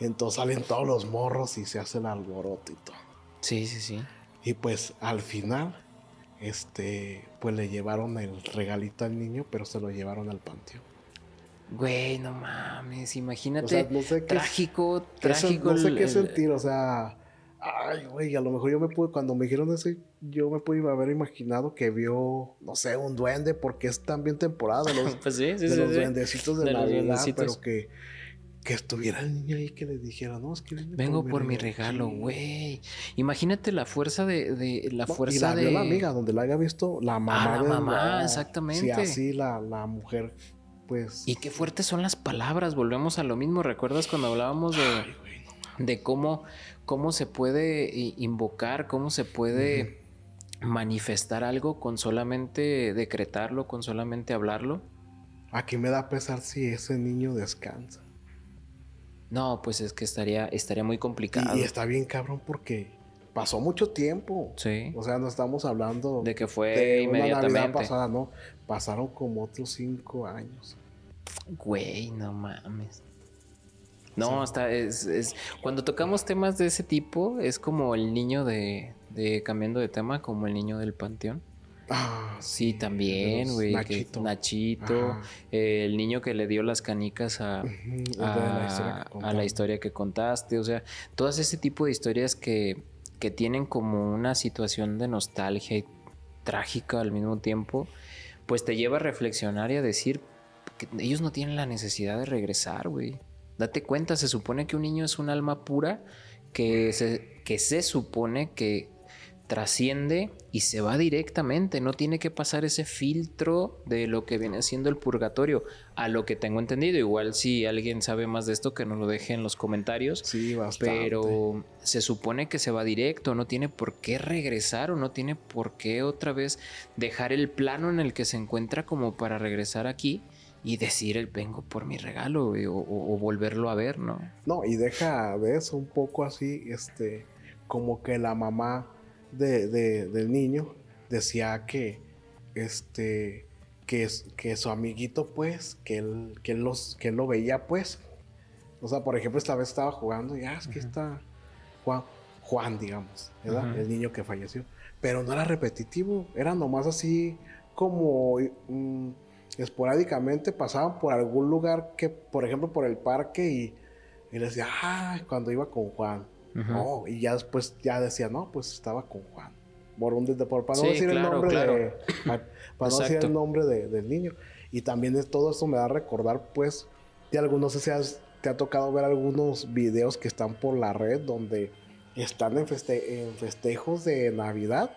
Entonces salen todos los morros y se hace el alboroto y todo. Sí, sí, sí. Y pues al final, este, pues le llevaron el regalito al niño, pero se lo llevaron al panteón. Güey, no mames. Imagínate. O sea, no sé qué- trágico, ¿Qué sen- trágico. no sé el- qué el- sentir, o sea, ay, güey, a lo mejor yo me pude, cuando me dijeron eso, yo me pude haber imaginado que vio, no sé, un duende, porque es también temporada de los, Pues sí, sí, de sí. los duendecitos de, De Navidad, pero que, que estuviera el niño ahí que le dijera, no, es que Vengo por mi regalo, güey. Imagínate la fuerza de, de la No, fuerza y la de vio la amiga, donde la haya visto la mamá. la de mamá, exactamente. Sí, así la, la mujer, pues. Y qué fuertes son las palabras, volvemos a lo mismo. ¿Recuerdas cuando hablábamos de, Ay, güey, no de cómo, cómo se puede invocar, cómo se puede manifestar algo con solamente decretarlo, con solamente hablarlo? Aquí me da pesar si ese niño descansa. No, pues es que estaría, estaría muy complicado. Y, y está bien cabrón porque pasó mucho tiempo. Sí. O sea, no estamos hablando De que fue de una inmediatamente. Navidad pasada, no. Pasaron como otros cinco años. Güey, no mames. No, hasta es, es- Cuando tocamos temas de ese tipo, es como el niño de, de. Cambiando de tema, como el niño del panteón. Ah, Sí, también, güey. Nachito. Nachito. Eh, el niño que le dio las canicas a, a, la a historia que contaste. O sea, todas ese tipo de historias que, que tienen como una situación de nostalgia y trágica al mismo tiempo, pues te lleva a reflexionar y a decir que ellos no tienen la necesidad de regresar, güey. Date cuenta, se supone que un niño es un alma pura que se, que se supone que trasciende y se va directamente, no tiene que pasar ese filtro de lo que viene siendo el purgatorio, a lo que tengo entendido. Igual si alguien sabe más de esto, que nos lo deje en los comentarios. Sí, bastante. Pero se supone que se va directo, no tiene por qué regresar o no tiene por qué otra vez dejar el plano en el que se encuentra como para regresar aquí y decir el vengo por mi regalo güey, o, o- o volverlo a ver, ¿no? No, y deja de eso un poco así, este, como que la mamá de, de- del niño decía que, este, que, que su amiguito, pues, que él, que él los, que él lo veía, pues. O sea, por ejemplo, esta vez estaba jugando y, ah, es que está Juan, Juan, digamos, ¿verdad? El niño que falleció. Pero no era repetitivo, era nomás así como mm, esporádicamente pasaban por algún lugar que, por ejemplo, por el parque y, y le decía, ah, cuando iba con Juan. No, y ya después ya decía, no, pues estaba con Juan. Por un desde por, para no Sí, decir el nombre claro. de. Para no decir el nombre de- del niño. Y también es, todo esto me da a recordar, pues, de algunos, no sé si has- te ha tocado ver algunos videos que están por la red donde están en, feste- en festejos de Navidad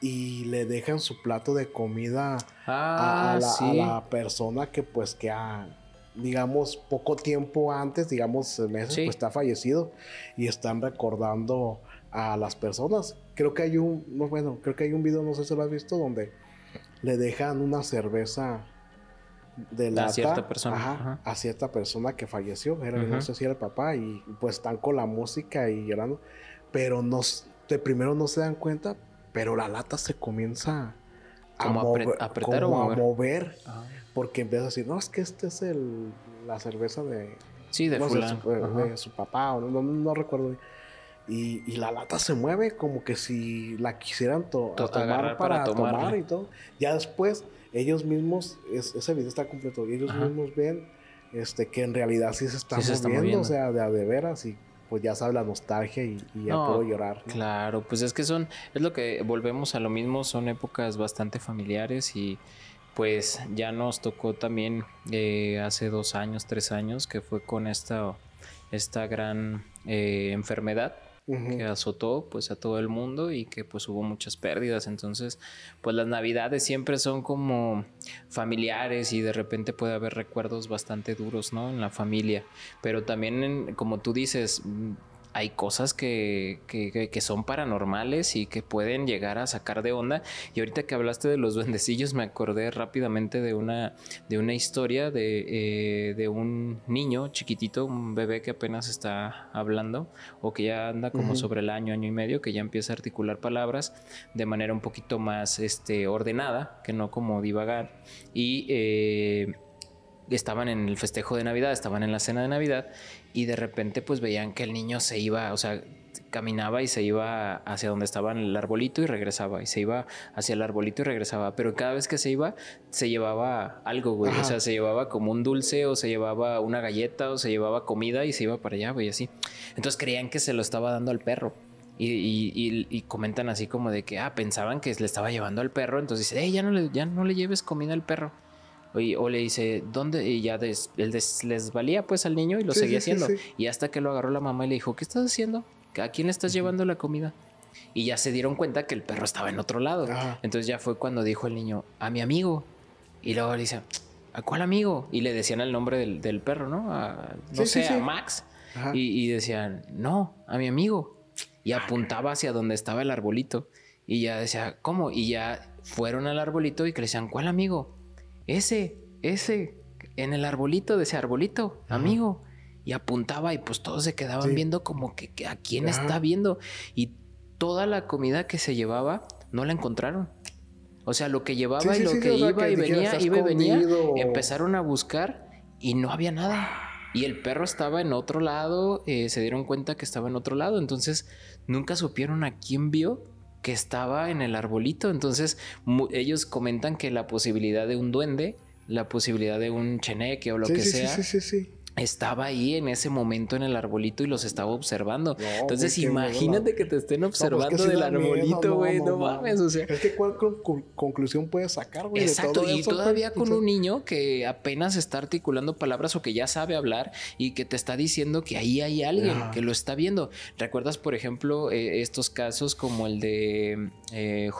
y le dejan su plato de comida a, Ah, a la, a la persona que pues que ha, digamos, poco tiempo antes, digamos meses, Sí. pues está fallecido y están recordando a las personas. Creo que hay un, no, bueno, creo que hay un video, no sé si lo has visto, donde le dejan una cerveza de lata cierta persona, ajá, ajá. a cierta persona que falleció. Era, No sé si era el papá y pues están con la música y llorando, pero no, s- de primero no se dan cuenta, pero la lata se comienza a, ¿Como a mover, o a Ah. Porque empieza a decir, no, es que este es el, la cerveza de, Sí, de no sé, fulano. su, eh, de su papá, o no, no, no recuerdo. Y, y la lata se mueve como que si la quisieran to- To- tomar para, para tomar y todo. Ya después, ellos mismos, es- ese video está completo, y ellos Ajá. mismos ven este, que en realidad sí se está, Sí se está moviendo, moviendo. o sea, de a de veras, y pues ya sabe la nostalgia y, y ya No, puedo llorar. ¿no? Claro, pues es que son, es lo que volvemos a lo mismo, son épocas bastante familiares y pues ya nos tocó también eh, hace dos años, tres años, que fue con esta, esta gran eh, enfermedad que azotó pues a todo el mundo y que pues hubo muchas pérdidas. Entonces pues las navidades siempre son como familiares y de repente puede haber recuerdos bastante duros no en la familia. Pero también en- como tú dices hay cosas que, que, que, son paranormales y que pueden llegar a sacar de onda. Y ahorita que hablaste de los duendecillos, me acordé rápidamente de una, de una historia de, eh, de un niño chiquitito, un bebé que apenas está hablando o que ya anda como sobre el año, año y medio, que ya empieza a articular palabras de manera un poquito más este, ordenada, que no como divagar. Y eh, estaban en el festejo de Navidad, estaban en la cena de Navidad y de repente pues veían que el niño se iba, o sea, caminaba y se iba hacia donde estaba el arbolito y regresaba y se iba hacia el arbolito y regresaba, pero cada vez que se iba se llevaba algo, güey, o sea, se llevaba como un dulce o se llevaba una galleta o se llevaba comida y se iba para allá, güey, así. Entonces creían que se lo estaba dando al perro. Y, comentan así como de que, ah, pensaban que le estaba llevando al perro, entonces dice, hey, ya no le, ya no le lleves comida al perro. O, le dice, ¿dónde? Y ya él les valía pues al niño y lo seguía haciendo. y hasta que lo agarró la mamá y le dijo, ¿qué estás haciendo? ¿A quién le estás llevando la comida? Y ya se dieron cuenta que el perro estaba en otro lado. Entonces ya fue cuando dijo el niño, a mi amigo. Y luego le dice, ¿a cuál amigo? Y le decían el nombre del, perro, ¿no? A, no sé, a Max. Y, y, decían, no, a mi amigo. Y apuntaba hacia donde estaba el arbolito. Y ya decía, ¿cómo? Y ya fueron al arbolito y que le decían, ¿cuál amigo? Ese, ese, en el arbolito de ese arbolito, amigo. Y apuntaba y pues todos se quedaban viendo como que, a quién está viendo. Y toda la comida que se llevaba no la encontraron. O sea, lo que llevaba y lo que iba y venía, iba y venía, empezaron a buscar y no había nada. Y el perro estaba en otro lado, eh, se dieron cuenta que estaba en otro lado, entonces nunca supieron a quién vio que estaba en el arbolito. Entonces ellos comentan que la posibilidad de un duende, la posibilidad de un cheneque o lo que sea, sí, sí, sí, estaba ahí en ese momento en el arbolito y los estaba observando. Entonces, imagínate que te estén pues observando del arbolito, güey. No, mames, o sea. Es que cuál conclusión puedes sacar, güey. Exacto, y todavía con un niño que apenas está articulando palabras o que ya sabe hablar y que te está diciendo que ahí hay alguien que lo está viendo. ¿Recuerdas, por ejemplo, eh, estos casos como el de eh?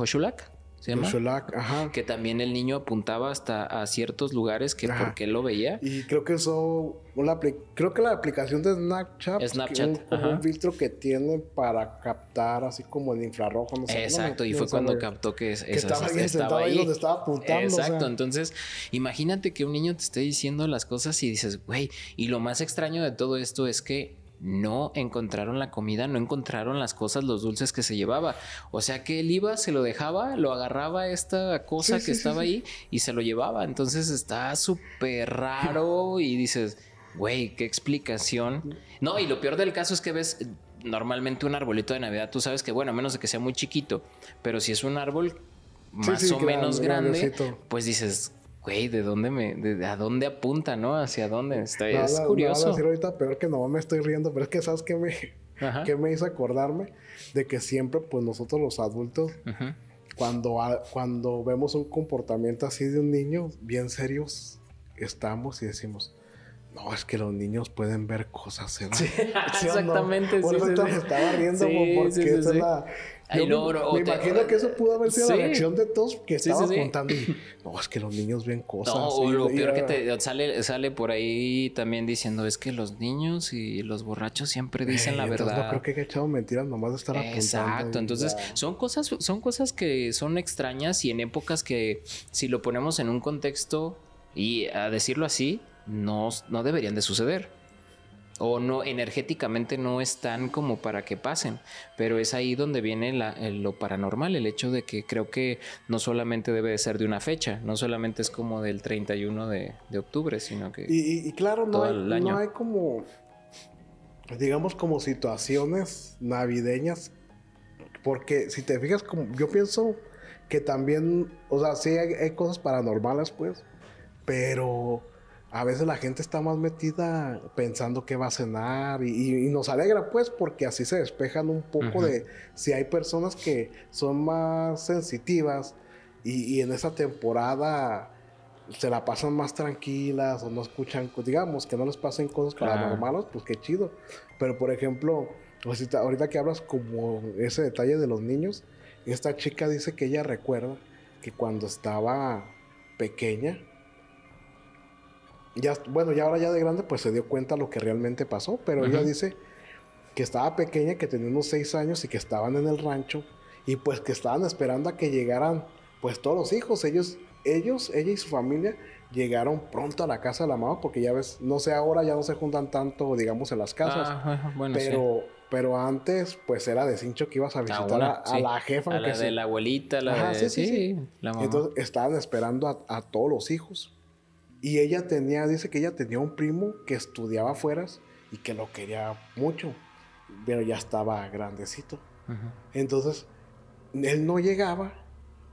¿Se llama? ajá. Que también el niño apuntaba hasta a ciertos lugares que porque lo veía. Y creo que eso, creo que la aplicación de Snapchat, Snapchat un, filtro que tiene para captar así como el infrarrojo, no sé. Exacto, y fue cuando captó que, que estaba, ahí, donde estaba apuntando. Exacto, entonces imagínate que un niño te esté diciendo las cosas y dices, güey, y lo más extraño de todo esto es que no encontraron la comida, no encontraron las cosas, los dulces que se llevaba. O sea que él iba, se lo dejaba, lo agarraba esta cosa que estaba ahí y se lo llevaba. Entonces está súper raro y dices, güey, qué explicación. No, y lo peor del caso es que ves normalmente un arbolito de Navidad, tú sabes que, bueno, a menos de que sea muy chiquito, pero si es un árbol más o menos grande, pues dices, güey, ¿de dónde me, de, a dónde apunta, no? ¿Hacia dónde? Está, es curioso. Decir ahorita peor que no me estoy riendo, pero es que sabes que me, que me hizo acordarme de que siempre, pues nosotros los adultos, cuando, cuando vemos un comportamiento así de un niño, bien serios, estamos y decimos, no, es que los niños pueden ver cosas, ¿eh? Sí, exactamente. Por eso me estaba riendo porque esa es la, me, imagino que eso pudo haber sido la reacción de todos que estaban contando. no, es que los niños ven cosas. No, o lo peor que te sale, sale por ahí también diciendo es que los niños y los borrachos siempre dicen la verdad. No creo que haya echado mentiras nomás de estar apuntando. Exacto. Entonces, son cosas, son cosas que son extrañas y en épocas que, si lo ponemos en un contexto y a decirlo así, no, no deberían de suceder o no energéticamente no están como para que pasen, pero es ahí donde viene lo paranormal, el hecho de que creo que no solamente debe de ser de una fecha, no solamente es como del 31 de, octubre, sino que... Y, claro, no hay, no hay como, digamos, como situaciones navideñas, porque si te fijas, como, yo pienso que también, o sea, sí hay cosas paranormales, pues, pero a veces la gente está más metida pensando que va a cenar y, nos alegra pues porque así se despejan un poco de si hay personas que son más sensitivas y, en esa temporada se la pasan más tranquilas o no escuchan, digamos, que no les pasen cosas paranormales, pues qué chido. Pero por ejemplo, ahorita que hablas como ese detalle de los niños, esta chica dice que ella recuerda que cuando estaba pequeña, ya, bueno, ya ahora ya de grande, pues se dio cuenta lo que realmente pasó, pero ella dice que estaba pequeña, que tenía unos seis años y que estaban en el rancho y pues que estaban esperando a que llegaran pues todos los hijos. Ellos, ellos, ella y su familia llegaron pronto a la casa de la mamá porque ya ves, no sé, ahora ya no se juntan tanto, digamos, en las casas. Ah, bueno, sí. pero, pero antes, pues era de cincho que ibas a visitar a, una, a sí. la jefa. A la de sí. la abuelita, la Ajá, de... sí, sí, sí. la mamá. Entonces estaban esperando a, a todos los hijos. Y ella tenía, dice que ella tenía un primo que estudiaba afuera y que lo quería mucho, pero ya estaba grandecito. Entonces, él no llegaba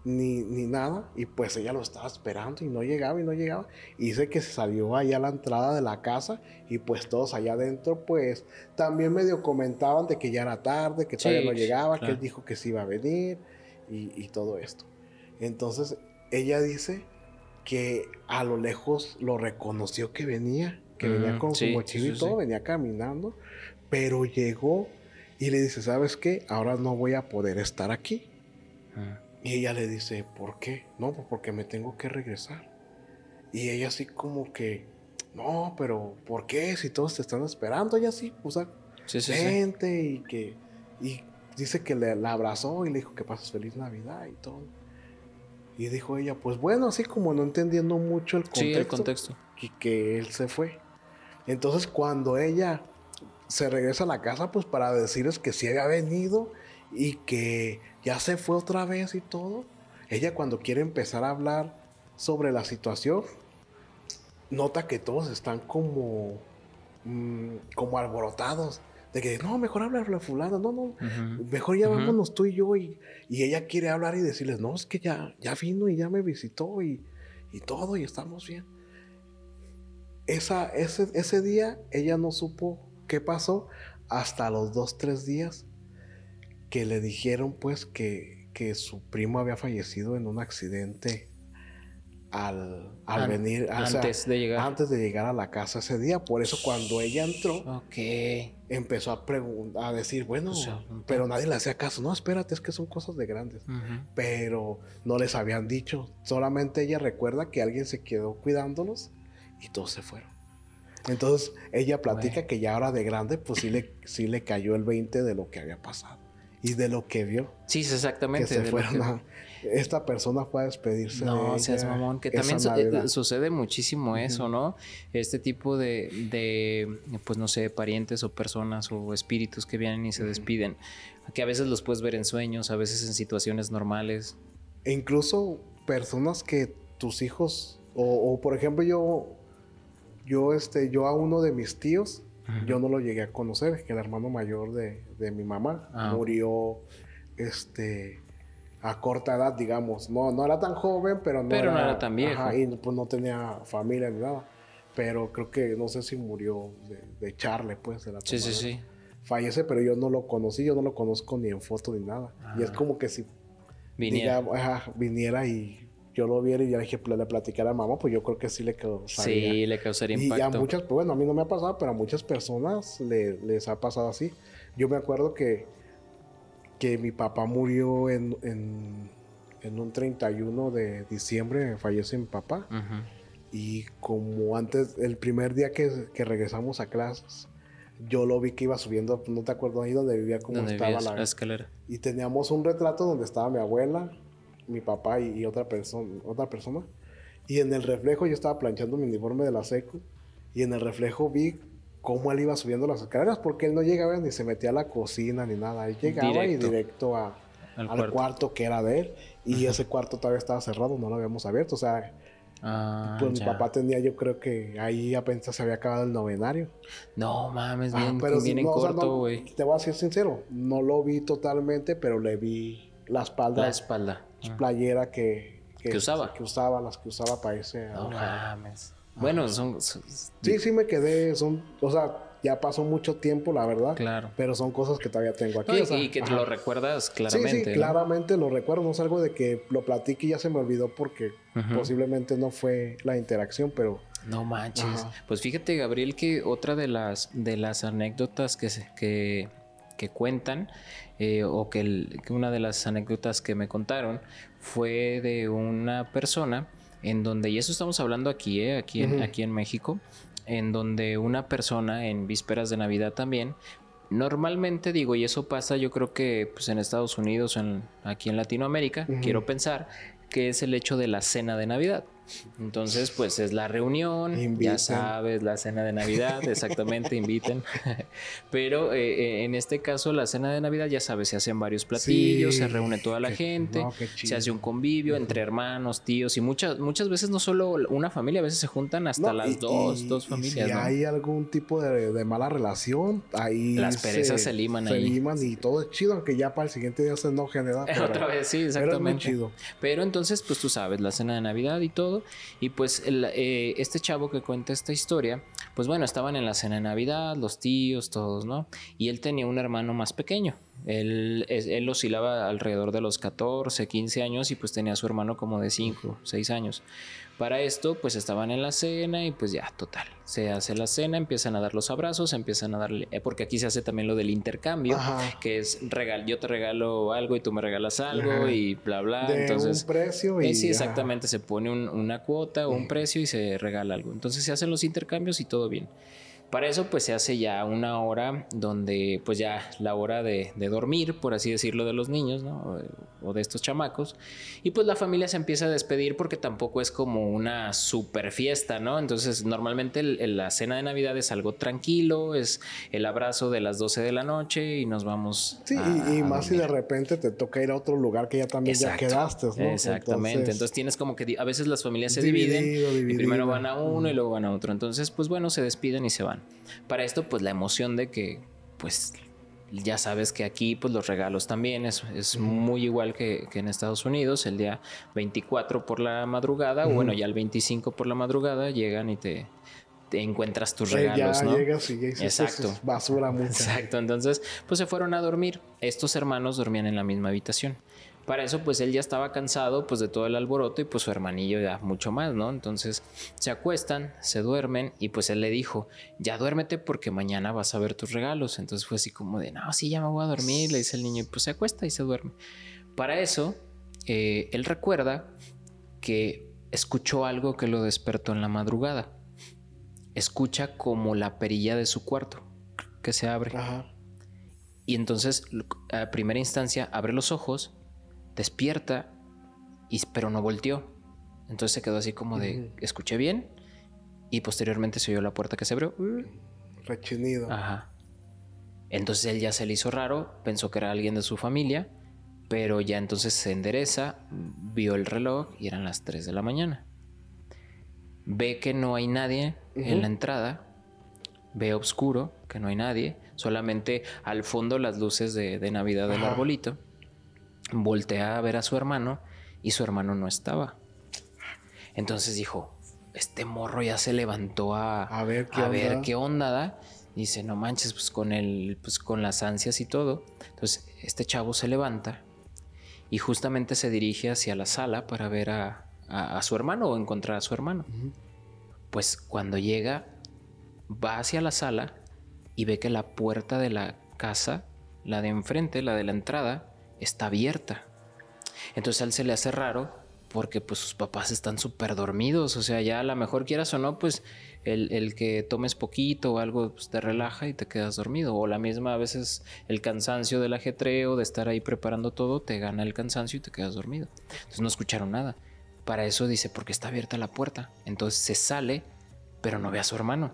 ni, ni nada, y pues ella lo estaba esperando y no llegaba y no llegaba. Y dice que se salió allá a la entrada de la casa y pues todos allá adentro, pues también medio comentaban de que ya era tarde, que todavía Sí, no llegaba, claro. que él dijo que sí iba a venir y, y todo esto. Entonces, ella dice que a lo lejos lo reconoció que venía, que venía con sí, su mochila y sí, todo, sí. venía caminando, pero llegó y le dice, ¿sabes qué? Ahora no voy a poder estar aquí. Ujú. Y ella le dice, ¿por qué? No, pues porque me tengo que regresar. Y ella así como que, no, pero ¿por qué? Si todos te están esperando, ella así, o sea, vente y que... Y dice que le, la abrazó y le dijo que pases feliz Navidad y todo. Y dijo ella, pues bueno, así como no entendiendo mucho el contexto, Sí, el contexto. y que él se fue. Entonces cuando ella se regresa a la casa, pues para decirles que sí había venido y que ya se fue otra vez y todo, ella cuando quiere empezar a hablar sobre la situación, nota que todos están como, mm, como alborotados. De que, no, mejor hablarle a fulano, no, no, mejor ya Ujú. vámonos tú y yo. Y, y ella quiere hablar y decirles, no, es que ya, ya vino y ya me visitó y, y todo y estamos bien. Esa, ese, ese día ella no supo qué pasó hasta los dos, tres días que le dijeron pues que, que su primo había fallecido en un accidente al, al An- venir, o sea, antes de llegar. antes de llegar a la casa ese día. Por eso cuando ella entró, Ok. empezó a preguntar, a decir, bueno, O sea, un pero nadie le hacía caso. No, espérate, es que son cosas de grandes. Pero no les habían dicho. Solamente ella recuerda que alguien se quedó cuidándolos y todos se fueron. Entonces ella platica que ya ahora de grande, pues sí le, sí le cayó el 20 de lo que había pasado y de lo que vio. Sí, Que exactamente. se de lo fueron que- a- Esta persona fue a despedirse de No, ella seas mamón, que también su- eh, sucede muchísimo eso, ¿no? Este tipo de, de, pues no sé, parientes o personas o espíritus que vienen y se despiden, que a veces los puedes ver en sueños, a veces en situaciones normales. E incluso personas que tus hijos, o, o, por ejemplo yo, yo, este, yo a uno de mis tíos, yo no lo llegué a conocer, que el hermano mayor de, de mi mamá Ah. murió, este, a corta edad, digamos. No, no era tan joven, pero no, Pero no era tan viejo. ajá, y pues no tenía familia ni nada. Pero creo que, no sé si murió de, de echarle, pues, de la Sí, sí, sí. Fallece, pero yo no lo conocí, yo no lo conozco ni en foto ni nada. Y es Ah. como que si Viniera. ajá, viniera y yo lo viera y ya dije, le platicara a mamá, pues yo creo que sí le causaría. Sí, le causaría y ya impacto. muchas, pues bueno, a mí no me ha pasado, pero a muchas personas le- les ha pasado así. Yo me acuerdo que, que mi papá murió en, en, en un 31 de diciembre, fallece mi papá. Ujú. Y como antes, el primer día que, que regresamos a clases, yo lo vi que iba subiendo, no te acuerdo ahí donde vivía, como Donde estaba la, la escalera. y teníamos un retrato donde estaba mi abuela, mi papá y, y otra, persona otra persona. Y en el reflejo yo estaba planchando mi uniforme de la seco. Y en el reflejo vi cómo él iba subiendo las escaleras. Porque él no llegaba ni se metía a la cocina ni nada. Él llegaba Directo. y directo a, Al al, cuarto. cuarto. que era de él. Y ese cuarto todavía estaba cerrado, no lo habíamos abierto. O sea, Ah, pues ya. mi papá tenía, yo creo que ahí apenas se había acabado el novenario. No mames, Ah, bien, pero bien sí, en no, o sea, corto, no, güey. te voy a ser sincero, no lo vi totalmente, pero le vi la espalda, La espalda. Ah. playera que, Que usaba. que usaba, las que usaba para ese. No ah, mames. Bueno, son, son- Sí, sí me quedé, son, o sea, ya pasó mucho tiempo, la verdad, Claro. pero son cosas que todavía tengo aquí. No, y, o sea, y que ajá. lo recuerdas Sí, claramente. sí, ¿no? claramente lo recuerdo, no es algo de que lo platique y ya se me olvidó porque posiblemente no fue la interacción, pero No manches. Ajá. Pues fíjate, Gabriel, que otra de las, de las anécdotas que, se- que, que cuentan, eh, o que, el- que una de las anécdotas que me contaron, fue de una persona en donde, y eso estamos hablando aquí, eh, aquí, en, aquí en México, en donde una persona en vísperas de Navidad también Normalmente digo, y eso pasa yo creo que pues en Estados Unidos, en, aquí en Latinoamérica, quiero pensar que es el hecho de la cena de Navidad. Entonces, pues es la reunión, Inviten. ya sabes, la cena de Navidad, exactamente, inviten. Pero eh, eh, en este caso, la cena de Navidad, ya sabes, se hacen varios platillos, Sí, se reúne toda la gente, no, se hace un convivio entre hermanos, tíos, y muchas, muchas veces no solo una familia, a veces se juntan hasta No, las y- dos, y- dos y familias. si ¿no? hay algún tipo de, de mala relación, ahí Las perezas se liman se ahí. liman y todo es chido, aunque ya para el siguiente día se enojen, ¿verdad? Pero- Otra vez, sí, pero es muy exactamente. chido. Pero entonces, pues tú sabes, la cena de Navidad y todo. Y pues el, eh, este chavo que cuenta esta historia, pues bueno, estaban en la cena de Navidad, los tíos, todos, ¿no? Y él tenía un hermano más pequeño. Él, él oscilaba alrededor de los 14, 15 años y pues tenía a su hermano como de 5, 6 años. Para esto, pues estaban en la cena y pues ya, total. Se hace la cena, empiezan a dar los abrazos, empiezan a darle, eh, porque aquí se hace también lo del intercambio, Ajá. que es regal, yo te regalo algo y tú me regalas algo Ajá. y bla, bla. de entonces, un precio y eh, sí, ajá. exactamente. Se pone un- una cuota o un precio y se regala algo. Entonces se hacen los intercambios y todo bien. Para eso pues se hace ya una hora donde pues ya la hora de, de dormir, por así decirlo, de los niños, ¿no? O de estos chamacos. Y pues la familia se empieza a despedir porque tampoco es como una super fiesta, ¿no? Entonces normalmente el- el- la cena de Navidad es algo tranquilo, es el abrazo de las 12 de la noche y nos vamos. Sí, a- y, más si de repente te toca ir a otro lugar que ya también Exacto. ya quedaste, ¿no? Exactamente. Entonces, tienes como que a veces las familias se Dividido, dividen y primero van a uno y luego van a otro. Entonces, pues bueno, se despiden y se van. Para esto, pues la emoción de que, pues ya sabes que aquí, pues los regalos también es, es muy igual que, que en Estados Unidos. El día 24 por la madrugada, bueno, ya el 25 por la madrugada llegan y te, te encuentras tus regalos, ya ¿no? llegas y ya Exacto. basura mucha. Exacto, entonces pues se fueron a dormir. Estos hermanos dormían en la misma habitación. Para eso pues él ya estaba cansado pues de todo el alboroto y pues su hermanillo ya mucho más, ¿no? Entonces se acuestan, se duermen y pues él le dijo, ya duérmete porque mañana vas a ver tus regalos. Entonces fue así como de, no, sí, ya me voy a dormir, le dice el niño y pues se acuesta y se duerme. Para eso eh, él recuerda que escuchó algo que lo despertó en la madrugada. Escucha como la perilla de su cuarto que se abre. Ajá. Y entonces, a primera instancia, abre los ojos, despierta, y, pero no volteó. Entonces se quedó así como de, escuché bien, y posteriormente se oyó la puerta que se abrió. Rechinido. Ajá. Entonces él ya se le hizo raro, pensó que era alguien de su familia, pero ya entonces se endereza, vio el reloj y eran las 3 de la mañana. Ve que no hay nadie en la entrada, ve oscuro, que no hay nadie, solamente al fondo las luces de, de Navidad del Ajá. arbolito. Voltea a ver a su hermano y su hermano no estaba. Entonces dijo, este morro ya se levantó a, A ver qué a onda. ver qué onda da. Dice, no manches, pues con el, pues con las ansias y todo. Entonces, este chavo se levanta y justamente se dirige hacia la sala para ver a, a- a su hermano o encontrar a su hermano. Pues cuando llega, va hacia la sala y ve que la puerta de la casa, la de enfrente, la de la entrada, está abierta. Entonces a él se le hace raro porque pues sus papás están súper dormidos. O sea, ya a lo mejor quieras o no, pues el, el que tomes poquito o algo pues, te relaja y te quedas dormido. O la misma a veces el cansancio del ajetreo, de estar ahí preparando todo, te gana el cansancio y te quedas dormido. Entonces no escucharon nada. Para eso dice, porque está abierta la puerta. Entonces se sale, pero no ve a su hermano.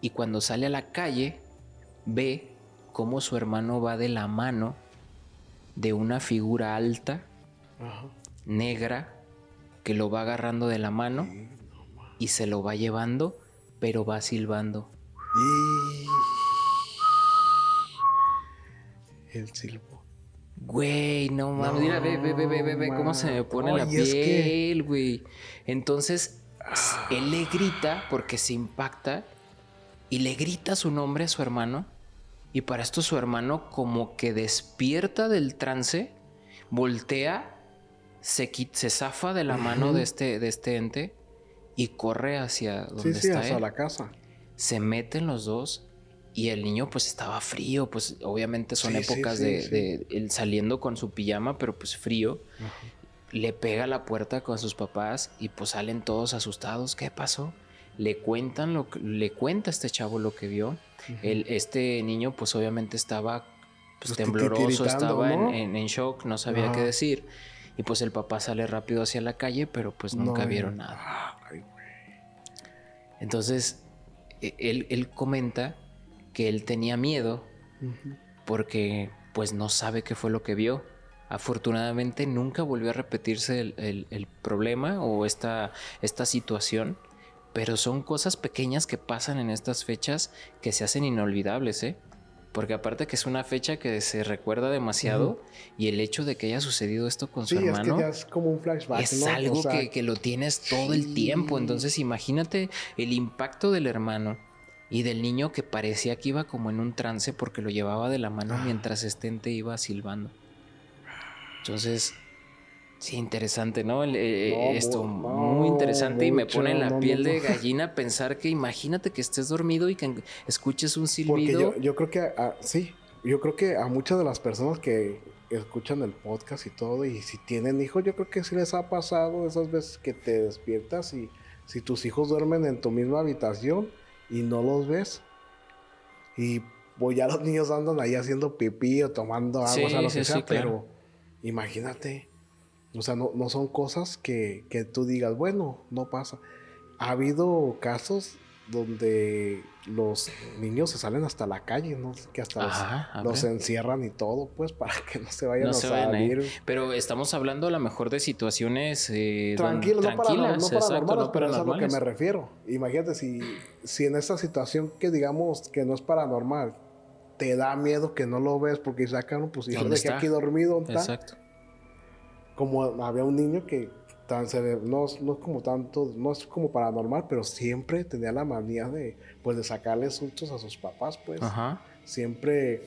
Y cuando sale a la calle, ve cómo su hermano va de la mano de una figura alta, Ajá. negra, que lo va agarrando de la mano y se lo va llevando, pero va silbando. Y... El silbo. Güey, no mames, mira, ve, ve, ve, ve, ve, ve cómo se me No, pone la y es que- piel, güey. Entonces, él le grita porque se impacta y le grita su nombre a su hermano. Y para esto su hermano como que despierta del trance, voltea, se, se zafa de la mano de este, de este ente y corre hacia donde Sí, sí, está hasta él la casa. se meten los dos y el niño pues estaba frío, pues obviamente son Sí, épocas de, sí. de él saliendo con su pijama, pero pues frío. Le pega a la puerta con sus papás y pues salen todos asustados. ¿Qué pasó? Le cuentan lo que, le cuenta a este chavo lo que vio. El, este niño, pues obviamente estaba pues, Pues, tembloroso, estaba en- ¿no? en, en shock, no sabía qué Ajá. decir. Y pues el papá sale rápido hacia la calle, pero pues nunca No, vieron eh. nada. Ay. Entonces, e- él, él comenta que él tenía miedo porque pues no sabe qué fue lo que vio. Afortunadamente nunca volvió a repetirse el, el- el problema o esta, esta situación, pero son cosas pequeñas que pasan en estas fechas que se hacen inolvidables, ¿eh? Porque aparte que es una fecha que se recuerda demasiado y el hecho de que haya sucedido esto con Sí, su es hermano que ya es como un flashback, es ¿no? O algo sea, que, que lo tienes todo el tiempo. Entonces imagínate el impacto del hermano y del niño que parecía que iba como en un trance porque lo llevaba de la mano Ah. mientras este ente iba silbando. Entonces, sí, interesante, ¿no? El- eh, No, esto mu- muy no, interesante y me pone la no, no, piel de no. gallina pensar que imagínate que estés dormido y que escuches un Porque silbido. yo, yo creo que, a- sí, yo creo que a muchas de las personas que escuchan el podcast y todo, y si tienen hijos, yo creo que sí les ha pasado esas veces que te despiertas y si tus hijos duermen en tu misma habitación y no los ves, y pues ya los niños andan ahí haciendo pipí o tomando agua, Sí, o sea, lo sí, que sí, sea, claro. pero imagínate, o sea, no, no son cosas que, que tú digas, bueno, no pasa. Ha habido casos donde los niños se salen hasta la calle, ¿no? Que hasta los- Ajá, encierran y todo, pues, para que no se vayan No a se vayan ir. salir. Pero estamos hablando a lo mejor de situaciones eh, don- Tranquilos, no, para, tranquilas, no exacto, paranormales, no pero es a lo que me refiero. Imagínate si, si en esta situación que digamos que no es paranormal, te da miedo que no lo ves porque sacan, pues ¿Dónde dejé aquí dormido, ¿dónde está? Exacto. Como había un niño que tan se ve- no, es- no es como tanto, no es como paranormal, pero siempre tenía la manía de, pues, de sacarle sustos a sus papás, pues. Ajá. Siempre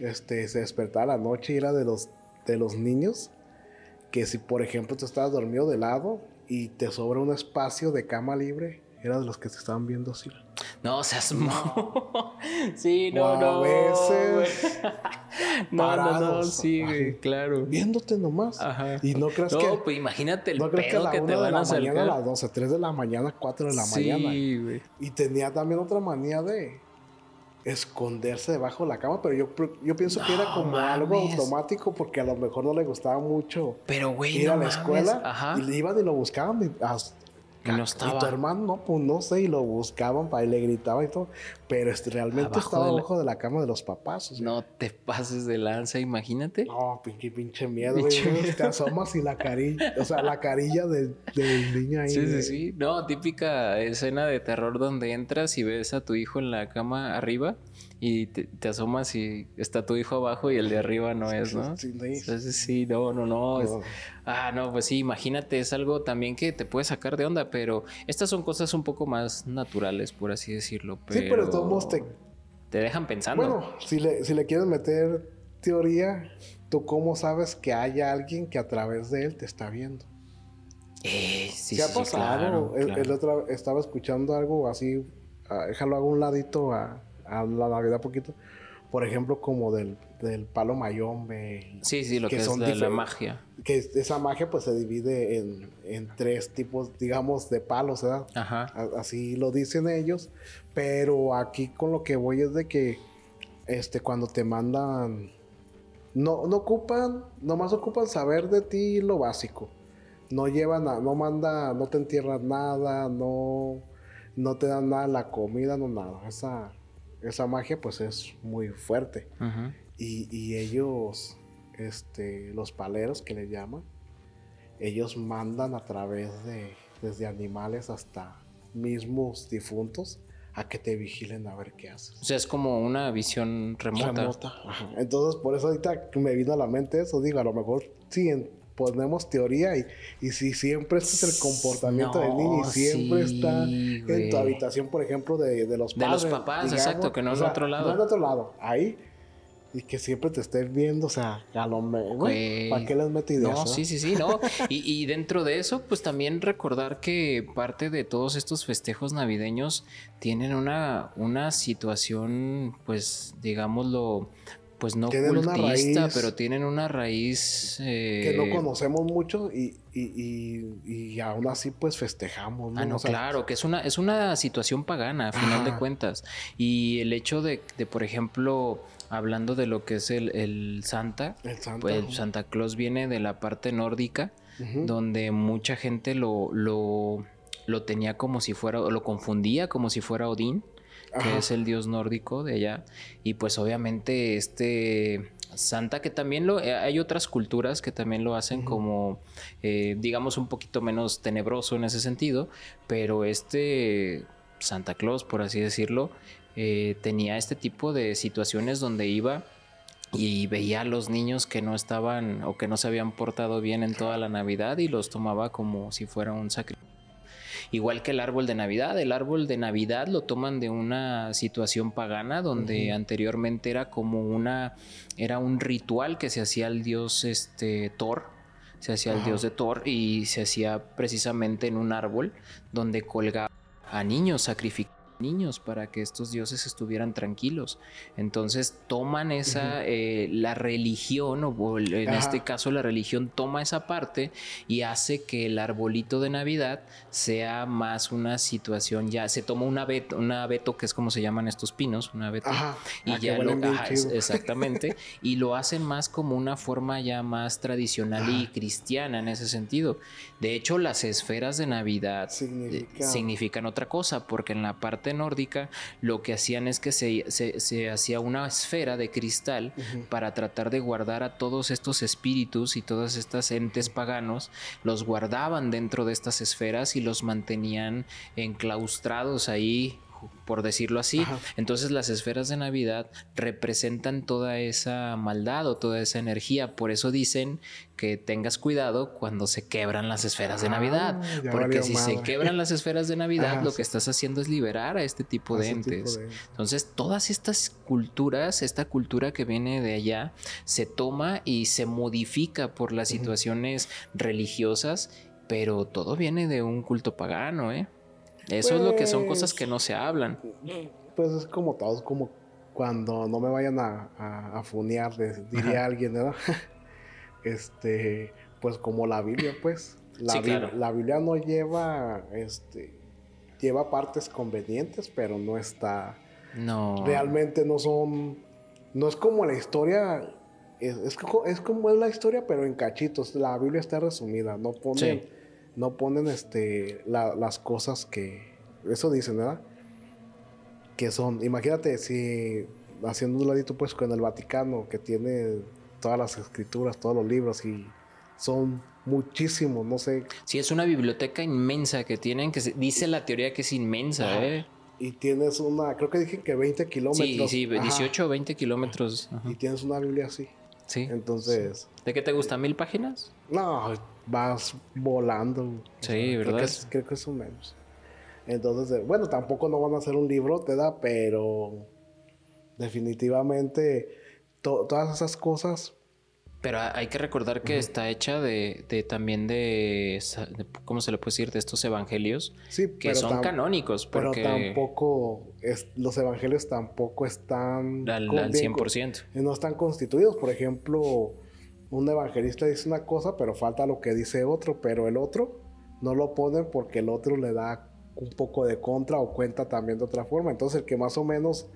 este, se despertaba a la noche y era de los, de los niños que si, por ejemplo, tú estabas dormido de lado y te sobra un espacio de cama libre, era de los que te estaban viendo así. No, seas mo- Sí, no, O a no. veces no, no, no, parados, sí, güey, claro. Viéndote nomás. Ajá. Y no crees No, que... pues imagínate el no crees que a la que, te van la a mañana, a las 12, 3 de la mañana, 4 de la sí, mañana. güey. Y tenía también otra manía de esconderse debajo de la cama, pero yo, yo pienso que era No como algo automático porque a lo mejor no le gustaba mucho Pero, güey, ir no a la mames. escuela Ajá. y le iban y lo buscaban y, as- Y no y estaba. tu hermano, no, pues no sé, y lo buscaban para y le gritaban y todo, pero este, realmente Abajo estaba de la- abajo de la cama de los papás. o sea, No te pases de lanza, imagínate. No, pinche, pinche miedo, Pinche güey. miedo. Te asomas y la carilla, o sea, la carilla del, del niño ahí. Sí, sí, de- sí. No, típica escena de terror donde entras y ves a tu hijo en la cama arriba y te, te asomas y está tu hijo abajo y el de arriba no es, ¿no? Entonces sí, no, no, no. es-. Ah, no, pues sí, imagínate, es algo también que te puede sacar de onda, pero estas son cosas un poco más naturales, por así decirlo. Pero Sí, pero de todos modos te, te dejan pensando. Bueno, si le, si le quieres meter teoría, ¿tú cómo sabes que hay alguien que a través de él te está viendo? Eh, sí, ¿Qué ha sí, pasado? claro, el, claro. el otro estaba escuchando algo así, ah, déjalo hago un ladito a, a la Navidad poquito. Por ejemplo, como del, del palo mayombe. Sí, sí, lo que, es son la, la magia. Que es- esa magia pues se divide en, en tres tipos, digamos, de palos, ¿verdad? Ajá. A- Así lo dicen ellos, pero aquí con lo que voy es de que este cuando te mandan no no ocupan, nomás ocupan saber de ti lo básico. No llevan a, no manda, no te entierran nada, no no te dan nada la comida, no nada. Esa esa magia pues es muy fuerte. Y, y ellos, este, los paleros que le llaman, ellos mandan a través de, desde animales hasta mismos difuntos, a que te vigilen a ver qué haces. O sea, es como una visión remota. Remota. Entonces, por eso ahorita me vino a la mente eso, digo, a lo mejor sí en- ponemos teoría y, y si siempre este es el comportamiento del niño y No, siempre sí, está en tu habitación, por ejemplo, de, de los De los padres. papás, exacto, que no en otro lado. No en otro lado, ahí. Y que siempre te estés viendo, o sea, a lo mejor. ¿para qué les meto ideas? No, verdad? sí, sí, sí, no. Y, y dentro de eso, pues también recordar que parte de todos estos festejos navideños tienen una, una situación, pues, digámoslo, pues no Tienen una cultista, raíz pero tienen una raíz que eh, no conocemos mucho y, y, y, y aún así pues festejamos. ¿no? Ah, no, O sea, claro, que es una, es una situación pagana, a final de cuentas. Y el hecho de, de, por ejemplo, hablando de lo que es el, el Santa, El Santa. pues el. Santa Claus viene de la parte nórdica, donde mucha gente lo, lo, lo tenía como si fuera, lo confundía como si fuera Odín, que es el dios nórdico de allá. Y pues obviamente este Santa, que también lo, eh, hay otras culturas que también lo hacen como, eh, digamos, un poquito menos tenebroso en ese sentido, pero este Santa Claus, por así decirlo, eh, tenía este tipo de situaciones donde iba y veía a los niños que no estaban o que no se habían portado bien en toda la Navidad y los tomaba como si fuera un sacrificio. Igual que el árbol de Navidad, el árbol de Navidad lo toman de una situación pagana donde anteriormente era como una era un ritual que se hacía al dios este Thor, se hacía al dios de Thor y se hacía precisamente en un árbol donde colgaba a niños, sacrificaban niños para que estos dioses estuvieran tranquilos. Entonces toman esa, eh, la religión, o en Ajá. este caso la religión toma esa parte y hace que el arbolito de Navidad sea más una situación ya, se toma una abeto, una abeto que es como se llaman estos pinos, una abeto, Ajá. y Ah, ya lo, ajá, es- exactamente, y lo hacen más como una forma ya más tradicional y cristiana en ese sentido. De hecho, las esferas de Navidad eh, Significa- significan otra cosa, porque en la parte nórdica lo que hacían es que se, se- se hacía una esfera de cristal para tratar de guardar a todos estos espíritus y todas estas entes paganos, los guardaban dentro de estas esferas y los mantenían enclaustrados ahí por decirlo así. Ajá. Entonces las esferas de Navidad representan toda esa maldad o toda esa energía. Por eso dicen que tengas cuidado cuando se quebran las esferas de Ah, Navidad. Porque si se quebran las esferas de Navidad, Ajá, lo sí. que estás haciendo es liberar a este tipo de Ese tipo entes. de- Entonces, todas estas culturas, esta cultura que viene de allá, se toma y se modifica por las situaciones religiosas, pero todo viene de un culto pagano, ¿eh? Eso es lo que son cosas Pues- que no se hablan. Pues es como todos, como cuando no me vayan a, a, a funear, diría Ajá. alguien, ¿verdad? este, pues como la Biblia, pues. La, Sí, claro. la Biblia no lleva, este, lleva partes convenientes, pero no está, No. realmente no son, no es como la historia, es, es, es como es la historia, pero en cachitos. La Biblia está resumida, no ponen, Sí. No ponen, este, la- las cosas que, eso dicen, ¿verdad? que son, imagínate si haciendo un ladito pues con el Vaticano que tiene todas las escrituras, todos los libros y son muchísimos, no sé, Sí, es una biblioteca inmensa que tienen, que se- dice la teoría que es inmensa, Ajá. ¿eh? y tienes una, creo que dije que 20 Sí, kilómetros. sí, ajá, 18 o 20 kilómetros. ajá. Y tienes una Biblia así. Sí. Entonces, ¿De qué te gusta? ¿Mil páginas? no, vas volando. Sí, Creo ¿verdad? que, es, creo que es un menos. Entonces, eh, bueno, tampoco no van a hacer un libro, te da, pero definitivamente to- todas esas cosas Pero ha- hay que recordar que está hecha de, de también de, de- ¿cómo se le puede decir? De estos evangelios Sí, que pero son canónicos, Pero porque tampoco, es- los evangelios tampoco están... al, al bien 100%. con- no están constituidos. Por ejemplo, un evangelista dice una cosa, pero falta lo que dice otro, pero el otro no lo ponen porque el otro le da un poco de contra o cuenta también de otra forma. Entonces el que más o menos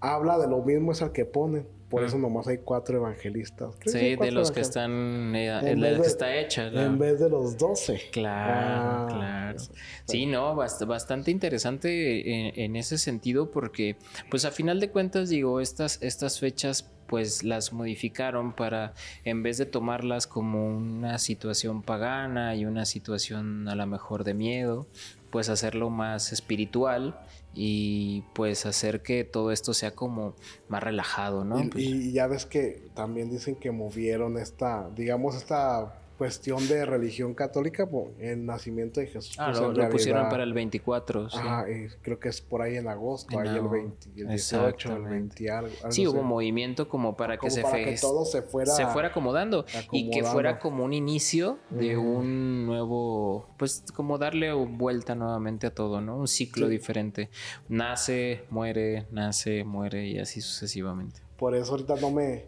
habla de lo mismo es el que ponen. Por eso nomás hay cuatro evangelistas. Sí, de los que están, eh, En la que está hecha. la- En vez de los doce. Claro, Ah, claro. eso. Sí, no, bast- bastante interesante en, en ese sentido porque, pues a final de cuentas, digo, estas, estas fechas pues las modificaron para, en vez de tomarlas como una situación pagana y una situación a lo mejor de miedo, pues hacerlo más espiritual y pues hacer que todo esto sea como más relajado, ¿no? Y, Pues, y ya ves que también dicen que movieron esta, digamos, esta cuestión de religión católica por el nacimiento de Jesús. ah, pues, lo, pusieron para el 24, sí. Ajá, y creo que es por ahí en agosto, ahí el agosto, 20, el 18, el exactamente. 20 algo. algo Sí, hubo movimiento como para que se para fe- que todo se fuera, se fuera acomodando, y que fuera como un inicio de un nuevo, pues como darle vuelta nuevamente a todo, ¿no? Un ciclo Sí. diferente. Nace, muere, nace, muere y así sucesivamente. por eso ahorita no me,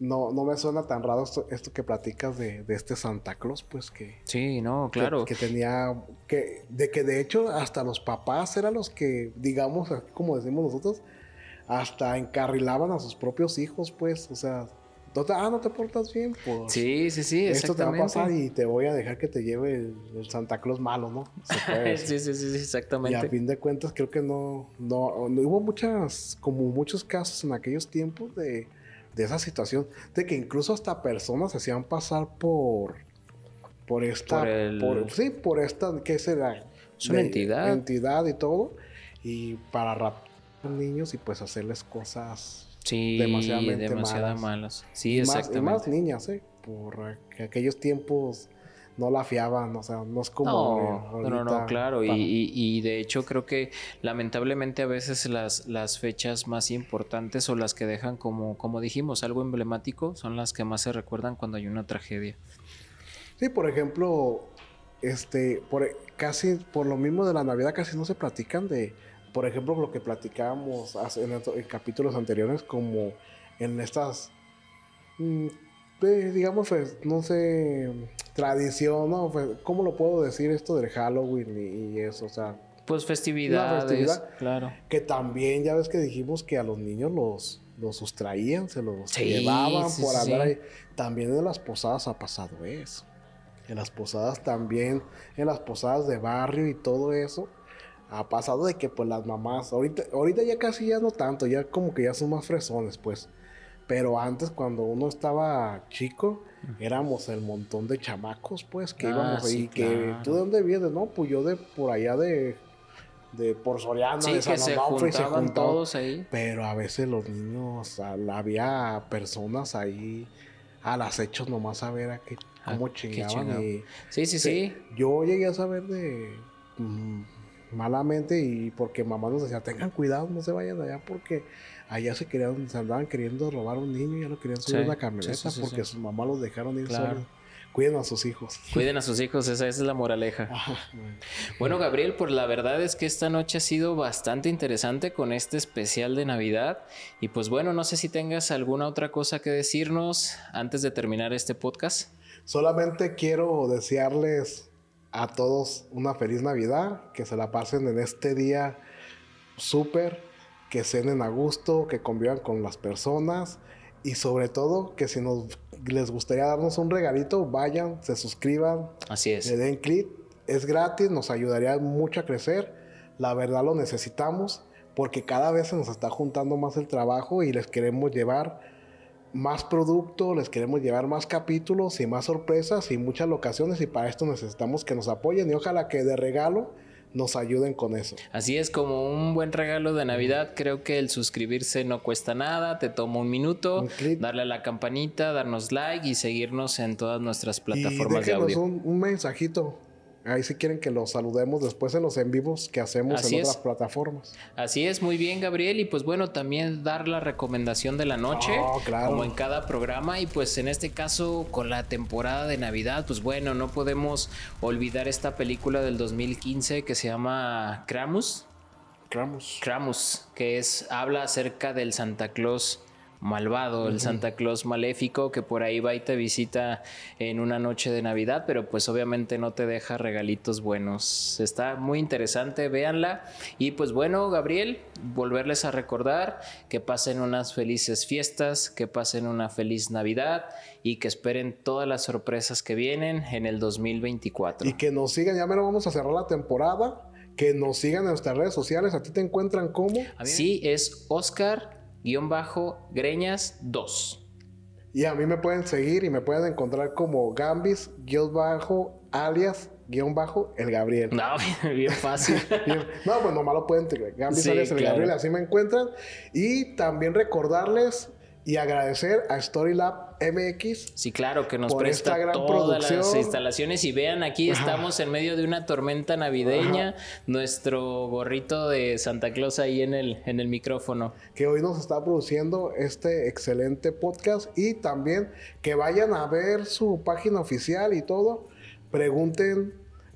no, no me suena tan raro esto, esto que platicas de, de este Santa Claus, pues que, Sí, no, claro. que, tenía, que, de que de hecho hasta los papás eran los que, digamos, como decimos nosotros, hasta encarrilaban a sus propios hijos, pues, o sea, no te- ah, no te portas bien, pues. Sí, sí, sí, Esto te va a exactamente. pasar y te voy a dejar que te lleve el, el Santa Claus malo, ¿no? Sí, sí, sí, sí, Y a exactamente. fin de cuentas creo que no, no, no- hubo muchas, como muchos casos en aquellos tiempos de, de esa situación, de que incluso hasta personas se hacían pasar por, por esta, Por el- por- sí, por esta, ¿qué será? Es una De- entidad. Entidad y todo, y para raptar niños y pues hacerles cosas Sí, demasiadamente demasiado malas. malas. Sí, y más, y exactamente. más niñas, ¿eh? Por que aquellos tiempos no la fiaban, o sea, no es como... No, no, no, claro. Y, y- y de hecho creo que lamentablemente a veces las, las fechas más importantes o las que dejan como, como dijimos, algo emblemático son las que más se recuerdan cuando hay una tragedia. Sí, por ejemplo, este, por casi por lo mismo de la Navidad casi no se platican de, por ejemplo, lo que platicábamos en capítulos anteriores, como en estas, mm, eh, digamos, pues, no sé, tradición, ¿no? Pues, ¿Cómo lo puedo decir esto del Halloween y, y eso? O sea, Pues festividades, festividad. claro. que también ya ves que dijimos que a los niños los, los sustraían, se los Sí, llevaban sí, por andar sí. ahí. También en las posadas ha pasado eso. En las posadas también, en las posadas de barrio y todo eso, ha pasado de que pues las mamás, ahorita, ahorita ya casi ya no tanto, ya como que ya son más fresones, pues. Pero antes cuando uno estaba chico, éramos el montón de chamacos, pues, que Ah, íbamos ahí, sí, que claro. tú de dónde vienes, no, pues yo de por allá de, de por Soriano, Sí, de que San se Onofre, y se juntaban todos ahí. Pero a veces los niños, había personas ahí al acecho nomás a ver a qué, Ah, cómo qué chingaban. y, Sí, sí, sí. Yo llegué a saber de mm, malamente y porque mamá nos decía, tengan cuidado, no se vayan allá porque allá se querían, se andaban queriendo robar a un niño y ya lo querían subir Sí, a una camioneta sí, sí. porque sus mamás los dejaron ir Claro. solos. Cuiden a sus hijos. Cuiden a sus hijos, esa, esa es la moraleja. Ajá. Bueno, Gabriel, pues la verdad es que esta noche ha sido bastante interesante con este especial de Navidad. Y pues bueno, no sé si tengas alguna otra cosa que decirnos antes de terminar este podcast. Solamente quiero desearles a todos una feliz Navidad, que se la pasen en este día súper, que cenen a gusto, que convivan con las personas y sobre todo que si nos les gustaría darnos un regalito, vayan, se suscriban, Así es. le den clic, es gratis, nos ayudaría mucho a crecer, la verdad lo necesitamos porque cada vez se nos está juntando más el trabajo y les queremos llevar más producto, les queremos llevar más capítulos y más sorpresas y muchas locaciones y para esto necesitamos que nos apoyen y ojalá que de regalo nos ayuden con eso. Así es, como un buen regalo de Navidad, creo que el suscribirse no cuesta nada, te toma un minuto, Un darle a la campanita, darnos like y seguirnos en todas nuestras Y plataformas de audio. un, un mensajito. Ahí si quieren que los saludemos después en los en vivos que hacemos Así en es. otras plataformas. Así es, muy bien, Gabriel. Y pues bueno, también dar la recomendación de la noche, Oh, claro. como en cada programa. Y pues en este caso, con la temporada de Navidad, pues bueno, no podemos olvidar esta película del 2015 que se llama Kramus. Kramus. Kramus, que es habla acerca del Santa Claus malvado, el Santa Claus maléfico que por ahí va y te visita en una noche de Navidad, pero pues obviamente no te deja regalitos buenos. Está muy interesante, véanla. Y pues bueno, Gabriel, volverles a recordar que pasen unas felices fiestas, que pasen una feliz Navidad y que esperen todas las sorpresas que vienen en el 2024. Y que nos sigan, ya menos vamos a cerrar la temporada. Que nos sigan en nuestras redes sociales. A ti te encuentran como. Sí, es Oscar-Greñas 2. Y a mí me pueden seguir y me pueden encontrar como Gambis, guion bajo, alias, guion bajo, el Gabriel. No, bien fácil. No, pues nomás lo pueden. Gambis, Sí, alias, el claro. Gabriel, así me encuentran. Y también recordarles y agradecer a Storylab MX. Sí, claro, que nos Por presta esta gran todas las instalaciones y vean, aquí Ajá. estamos en medio de una tormenta navideña, nuestro gorrito de Santa Claus ahí en el, en el micrófono. que hoy nos está produciendo este excelente podcast y también que vayan a ver su página oficial y todo. Pregunten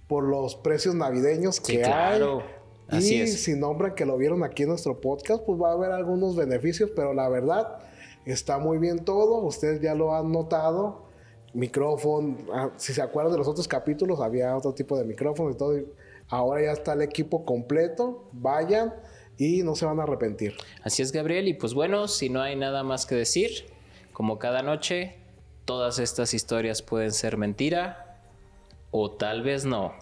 por los precios navideños Sí, que claro. hay. Así y es. si nombran que lo vieron aquí en nuestro podcast, pues va a haber algunos beneficios, pero la verdad Está muy bien todo, ustedes ya lo han notado. Micrófono, ah, si se acuerdan de los otros capítulos, había otro tipo de micrófono y todo. Ahora ya está el equipo completo. Vayan y no se van a arrepentir. Así es, Gabriel. Y pues bueno, si no hay nada más que decir, como cada noche, todas estas historias pueden ser mentira o tal vez no.